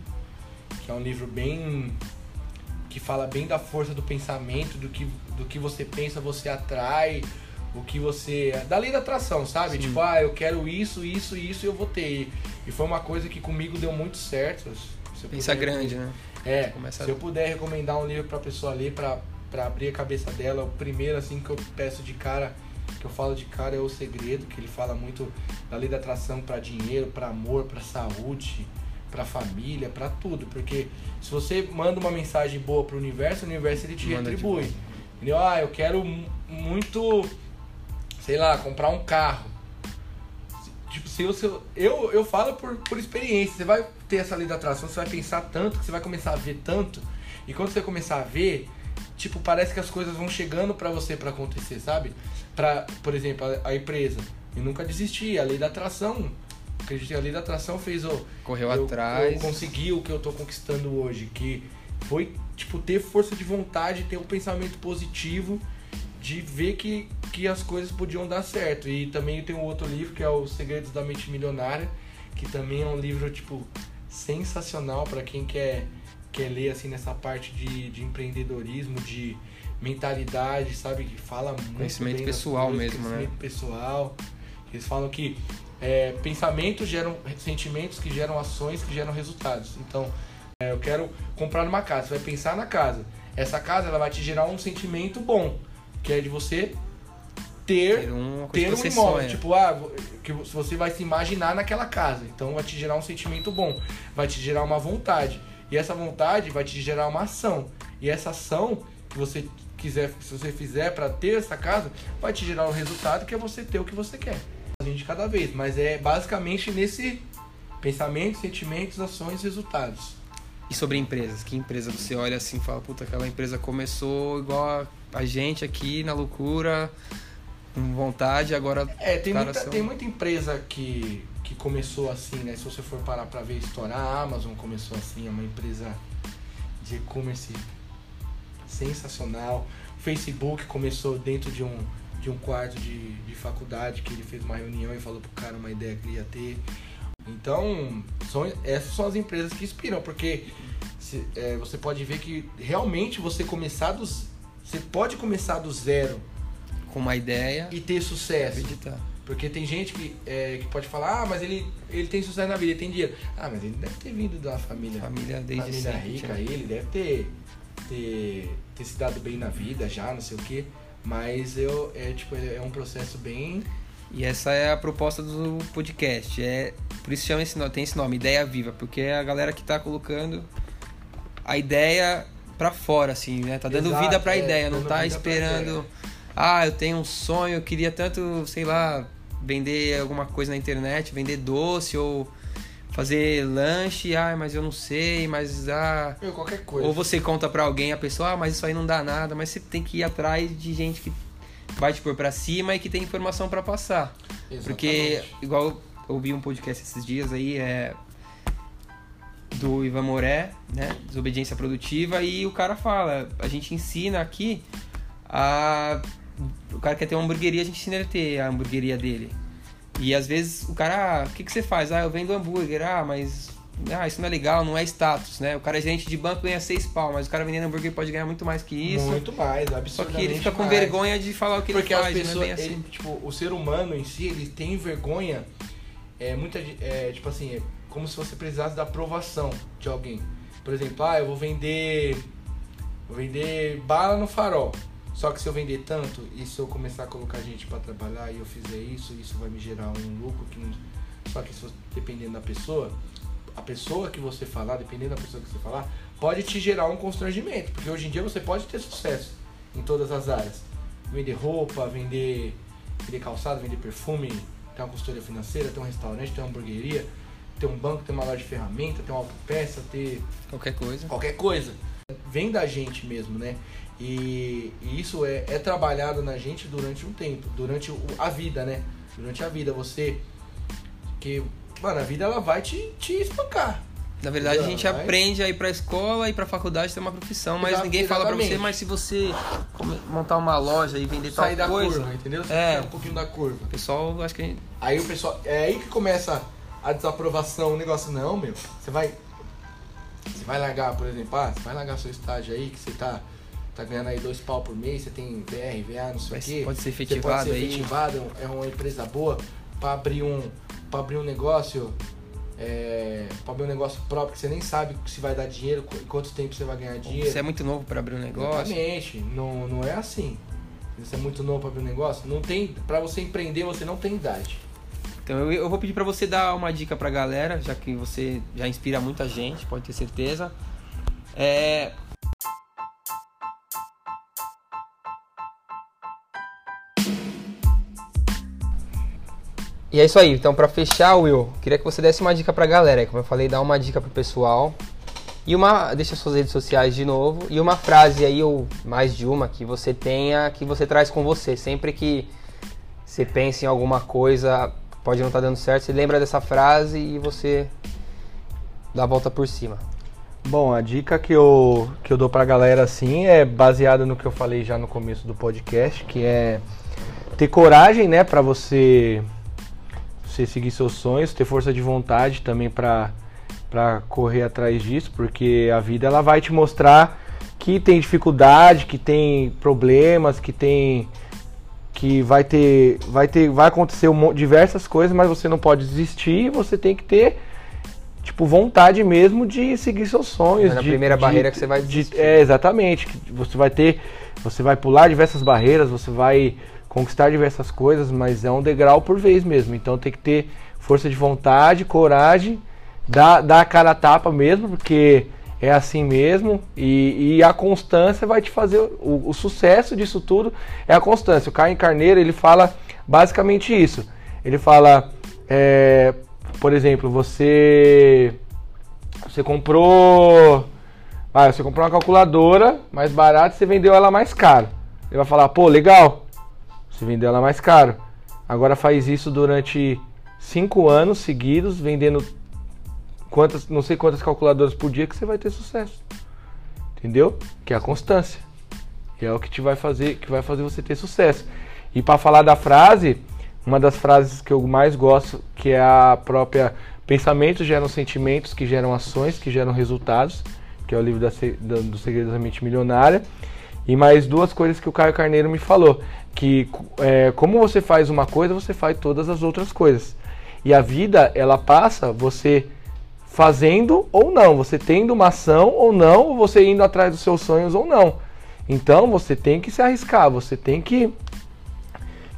que é um livro bem que fala bem da força do pensamento, do que, do que você pensa, você atrai, o que você. Da lei da atração, sabe? Sim. Tipo, ah, eu quero isso, isso, isso e eu vou ter. E foi uma coisa que comigo deu muito certo. Se Pensa puder- grande, né? É, se eu puder recomendar um livro pra pessoa ler, pra, pra abrir a cabeça dela, o primeiro assim que eu peço de cara, que eu falo de cara é O Segredo, que ele fala muito da lei da atração pra dinheiro, pra amor, pra saúde, pra família, pra tudo. Porque se você manda uma mensagem boa pro universo, o universo ele te Manda retribui. Entendeu? Ah, eu quero mu- muito, sei lá, comprar um carro. Tipo, se eu, se eu, eu, eu falo por, por experiência. Você vai ter essa lei da atração, você vai pensar tanto, que você vai começar a ver tanto. E quando você começar a ver, tipo, parece que as coisas vão chegando para você para acontecer, sabe? Para, por exemplo, a, a, empresa. E nunca desisti, a lei da atração. Acreditei, a lei da atração fez o. Correu eu, atrás. Eu consegui o que eu tô conquistando hoje. Que foi, tipo, ter força de vontade, ter um pensamento positivo, de ver que, que as coisas podiam dar certo. E também tem um outro livro que é Os Segredos da Mente Milionária, que também é um livro, tipo, sensacional para quem quer quer ler assim nessa parte de, de empreendedorismo, de mentalidade, sabe? Que fala muito conhecimento pessoal coisas, mesmo, conhecimento né? pessoal. Eles falam que é, pensamentos geram sentimentos que geram ações que geram resultados. Então, é, eu quero comprar uma casa. Você vai pensar na casa. Essa casa ela vai te gerar um sentimento bom, que é de você ter, ter, um, ter um imóvel. Sonha. Tipo, ah, que você vai se imaginar naquela casa. Então vai te gerar um sentimento bom, vai te gerar uma vontade. E essa vontade vai te gerar uma ação. E essa ação que você quiser, se você fizer para ter essa casa, vai te gerar um resultado que é você ter o que você quer. A gente cada vez, mas é basicamente nesse pensamento, sentimentos, ações, resultados. E sobre empresas, que empresa você olha assim fala, puta, aquela empresa começou igual a gente aqui na loucura, vontade, agora. É, tem muita, são... tem muita empresa que que começou assim, né? Se você for parar para ver estourar, a Amazon começou assim, é uma empresa de e-commerce sensacional. O Facebook começou dentro de um, de um quarto de, de faculdade que ele fez uma reunião e falou pro cara uma ideia que ele ia ter. Então, são, essas são as empresas que inspiram, porque se, é, você pode ver que realmente você começar dos. Você pode começar do zero. Com uma ideia. E ter sucesso. Acreditar. Porque tem gente que, é, que pode falar, ah, mas ele, ele tem sucesso na vida, ele tem dinheiro. Ah, mas ele deve ter vindo da família, família, desde família sempre, rica, né? ele deve ter, ter, ter se dado bem na vida já, não sei o quê. Mas eu, é, tipo, é um processo bem... E essa é a proposta do podcast. É, por isso chama esse nome, tem esse nome, Ideia Viva, porque é a galera que está colocando a ideia para fora, assim, né? Tá dando Exato, vida para a é, ideia, não tá esperando ah, eu tenho um sonho, eu queria tanto, sei lá, vender alguma coisa na internet, vender doce ou fazer lanche, ah, mas eu não sei, mas ah, eu, qualquer coisa. Ou você conta para alguém, a pessoa, ah, mas isso aí não dá nada, mas você tem que ir atrás de gente que vai te pôr para cima e que tem informação para passar. Exatamente. Porque igual eu ouvi um podcast esses dias aí, é do Ivan Moré, né, desobediência produtiva e o cara fala, a gente ensina aqui a o cara quer ter uma hamburgueria, a gente ensina ele a ter a hamburgueria dele. E às vezes o cara, ah, o que, que você faz? Ah, eu vendo hambúrguer. Ah, mas ah, isso não é legal, não é status, né? O cara é gerente de banco ganha seis pau, mas o cara vendendo hambúrguer pode ganhar muito mais que isso. Muito mais, absurdamente Só que ele fica com mais. vergonha de falar o que Porque ele faz, pessoas, não é assim. ele, tipo, o ser humano em si, ele tem vergonha, é muita, é, tipo assim, é como se você precisasse da aprovação de alguém. Por exemplo, ah, eu vou vender, vou vender bala no farol. Só que se eu vender tanto e se eu começar a colocar gente para trabalhar e eu fizer isso, isso vai me gerar um lucro que não... só que se, dependendo da pessoa, a pessoa que você falar, dependendo da pessoa que você falar, pode te gerar um constrangimento, porque hoje em dia você pode ter sucesso em todas as áreas. Vender roupa, vender, vender calçado, vender perfume, ter uma consultoria financeira, ter um restaurante, ter uma hamburgueria, ter um banco, ter uma loja de ferramenta, ter uma autopeça, ter qualquer coisa. Qualquer coisa. Vem da gente mesmo, né? E, e isso é, é, trabalhado na gente durante um tempo, durante o, a vida, né? Durante a vida. Você. Que, mano, a vida ela vai te, te espancar. Na verdade, a gente aprende a ir pra escola e pra faculdade ter uma profissão, mas Exato, ninguém fala pra você, mas se você montar uma loja e vender Sair tal coisa... Sair da curva, entendeu? Você é, um pouquinho da curva. O pessoal, acho que... Gente... Aí o pessoal... É aí que começa a desaprovação, o negócio, não, meu, você vai... Você vai largar, por exemplo, ah, você vai largar seu estágio aí, que você tá tá ganhando aí dois pau por mês, você tem VR, VA, não sei o quê. Pode ser efetivado você pode ser efetivado, é uma empresa boa para abrir um para abrir um negócio, é, para abrir um negócio próprio que você nem sabe se vai dar dinheiro, quanto tempo você vai ganhar dinheiro. Você é muito novo para abrir um negócio. Exatamente, não, não é assim. Você é muito novo para abrir um negócio, não tem para você empreender, você não tem idade. Então eu, eu vou pedir para você dar uma dica pra galera, já que você já inspira muita gente, pode ter certeza. É, E é isso aí. Então, para fechar, Will, queria que você desse uma dica pra galera. Como eu falei, dá uma dica pro pessoal. E uma, deixa suas redes sociais de novo, e uma frase aí, ou mais de uma, que você tenha, que você traz com você. Sempre que você pensa em alguma coisa, pode não estar tá dando certo, você lembra dessa frase e você dá a volta por cima. Bom, a dica que eu, que eu dou pra galera assim é baseada no que eu falei já no começo do podcast, que é ter coragem, né, para você você seguir seus sonhos, ter força de vontade também para para correr atrás disso, porque a vida ela vai te mostrar que tem dificuldade, que tem problemas, que tem que vai ter vai ter vai acontecer um, diversas coisas, mas você não pode desistir, você tem que ter tipo vontade mesmo de seguir seus sonhos. É na de, primeira de, barreira que você vai desistir. De, é exatamente, você vai ter você vai pular diversas barreiras, você vai conquistar diversas coisas, mas é um degrau por vez mesmo. Então tem que ter força de vontade, coragem, dar, dar a cara a tapa mesmo, porque é assim mesmo. E, e a constância vai te fazer. O, o, sucesso disso tudo é a constância. O Caio Carneiro ele fala basicamente isso. Ele fala, é, por exemplo, você você comprou, ah, você comprou uma calculadora mais barata, você vendeu ela mais caro. Ele vai falar, pô, legal, você vendeu ela mais caro. Agora faz isso durante cinco anos seguidos, vendendo quantas, não sei quantas calculadoras por dia que você vai ter sucesso. Entendeu? Que é a constância. Que é o que te vai fazer, que vai fazer você ter sucesso. E para falar da frase, uma das frases que eu mais gosto, que é a própria pensamentos geram sentimentos, que geram ações, que geram resultados, que é o livro da, do Segredos da Mente Milionária. E mais duas coisas que o Caio Carneiro me falou que é, como você faz uma coisa, você faz todas as outras coisas. E a vida, ela passa você fazendo ou não, você tendo uma ação ou não, você indo atrás dos seus sonhos ou não. Então você tem que se arriscar, você tem que,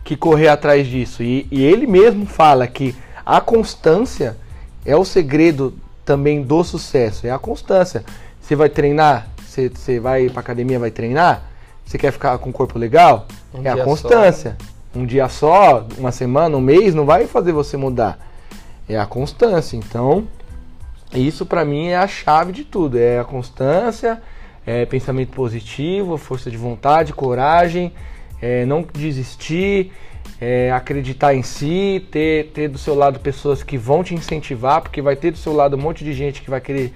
que correr atrás disso. E, e ele mesmo fala que a constância é o segredo também do sucesso, é a constância. Você vai treinar, você, você vai para academia, vai treinar, você quer ficar com o corpo legal? Um é a constância. Só. Um dia só, uma semana, um mês, não vai fazer você mudar. É a constância. Então, isso para mim é a chave de tudo. É a constância, é pensamento positivo, força de vontade, coragem, é não desistir, é acreditar em si, ter, ter do seu lado pessoas que vão te incentivar, porque vai ter do seu lado um monte de gente que vai querer,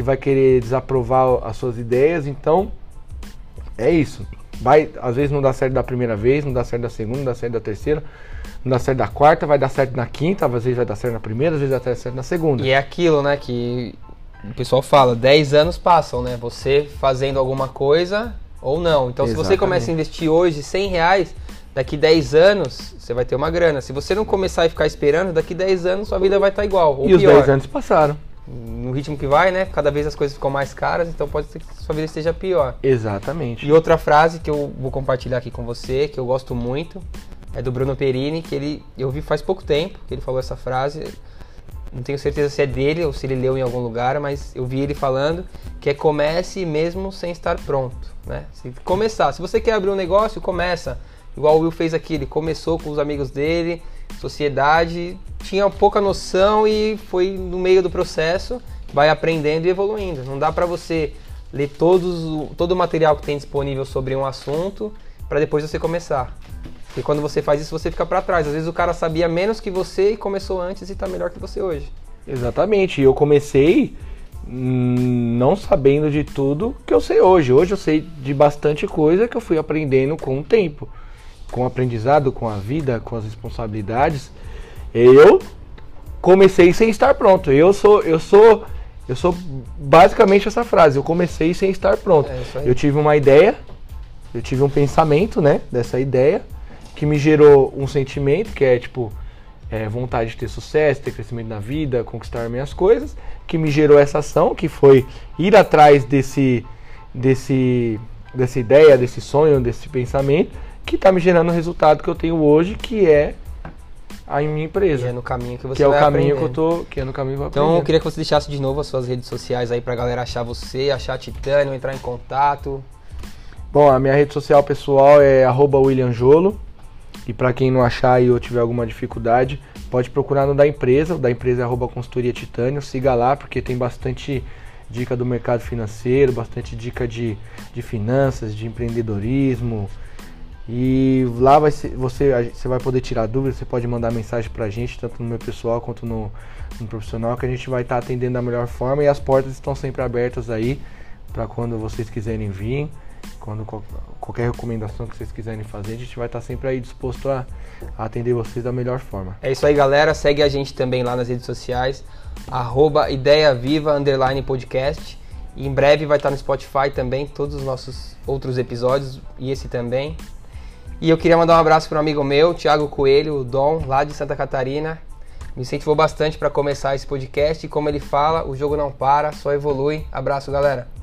que vai querer desaprovar as suas ideias. Então, é isso. Vai, às vezes não dá certo da primeira vez, não dá certo da segunda, não dá certo da terceira, não dá certo da quarta, vai dar certo na quinta, às vezes vai dar certo na primeira, às vezes vai dar certo na segunda. E é aquilo, né, que o pessoal fala, 10 anos passam, né? Você fazendo alguma coisa ou não. Então Exatamente. se você começa a investir hoje 100 reais, daqui 10 anos você vai ter uma grana. Se você não começar e ficar esperando, daqui 10 anos sua vida vai estar igual. e pior. os 10 anos passaram no ritmo que vai, né? Cada vez as coisas ficam mais caras, então pode ser que sua vida esteja pior. Exatamente. E outra frase que eu vou compartilhar aqui com você, que eu gosto muito, é do Bruno Perini, que ele eu vi faz pouco tempo que ele falou essa frase. Não tenho certeza se é dele ou se ele leu em algum lugar, mas eu vi ele falando que é comece mesmo sem estar pronto, né? Se começar, se você quer abrir um negócio, começa. Igual o Will fez aqui, ele começou com os amigos dele, sociedade, tinha pouca noção e foi no meio do processo, vai aprendendo e evoluindo. Não dá para você ler todos, todo o material que tem disponível sobre um assunto para depois você começar. Porque quando você faz isso, você fica para trás. Às vezes o cara sabia menos que você e começou antes e está melhor que você hoje. Exatamente. Eu comecei hum, não sabendo de tudo que eu sei hoje. Hoje eu sei de bastante coisa que eu fui aprendendo com o tempo, com o aprendizado, com a vida, com as responsabilidades. Eu comecei sem estar pronto. Eu sou, eu sou, eu sou basicamente essa frase. Eu comecei sem estar pronto. É eu tive uma ideia, eu tive um pensamento, né, dessa ideia que me gerou um sentimento que é tipo é, vontade de ter sucesso, ter crescimento na vida, conquistar minhas coisas, que me gerou essa ação, que foi ir atrás desse, desse, dessa ideia, desse sonho, desse pensamento, que está me gerando o resultado que eu tenho hoje, que é a minha empresa. Que é no caminho que você que é o caminho que eu tô, que é no caminho que eu Então eu queria que você deixasse de novo as suas redes sociais aí pra galera achar você, achar Titânio, entrar em contato. Bom, a minha rede social pessoal é @williamjolo. E para quem não achar e ou tiver alguma dificuldade, pode procurar no da empresa, o da empresa é arroba consultoria titânio, siga lá porque tem bastante dica do mercado financeiro, bastante dica de, de finanças, de empreendedorismo. E lá vai ser, você, você vai poder tirar dúvidas, você pode mandar mensagem pra gente, tanto no meu pessoal quanto no, no profissional, que a gente vai estar tá atendendo da melhor forma e as portas estão sempre abertas aí para quando vocês quiserem vir. Quando qualquer recomendação que vocês quiserem fazer, a gente vai estar sempre aí disposto a, a atender vocês da melhor forma. É isso aí, galera. Segue a gente também lá nas redes sociais, arroba Ideia Viva Underline Podcast. E em breve vai estar no Spotify também, todos os nossos outros episódios e esse também. E eu queria mandar um abraço para um amigo meu, Thiago Coelho, o Dom, lá de Santa Catarina. Me incentivou bastante para começar esse podcast e como ele fala, o jogo não para, só evolui. Abraço, galera.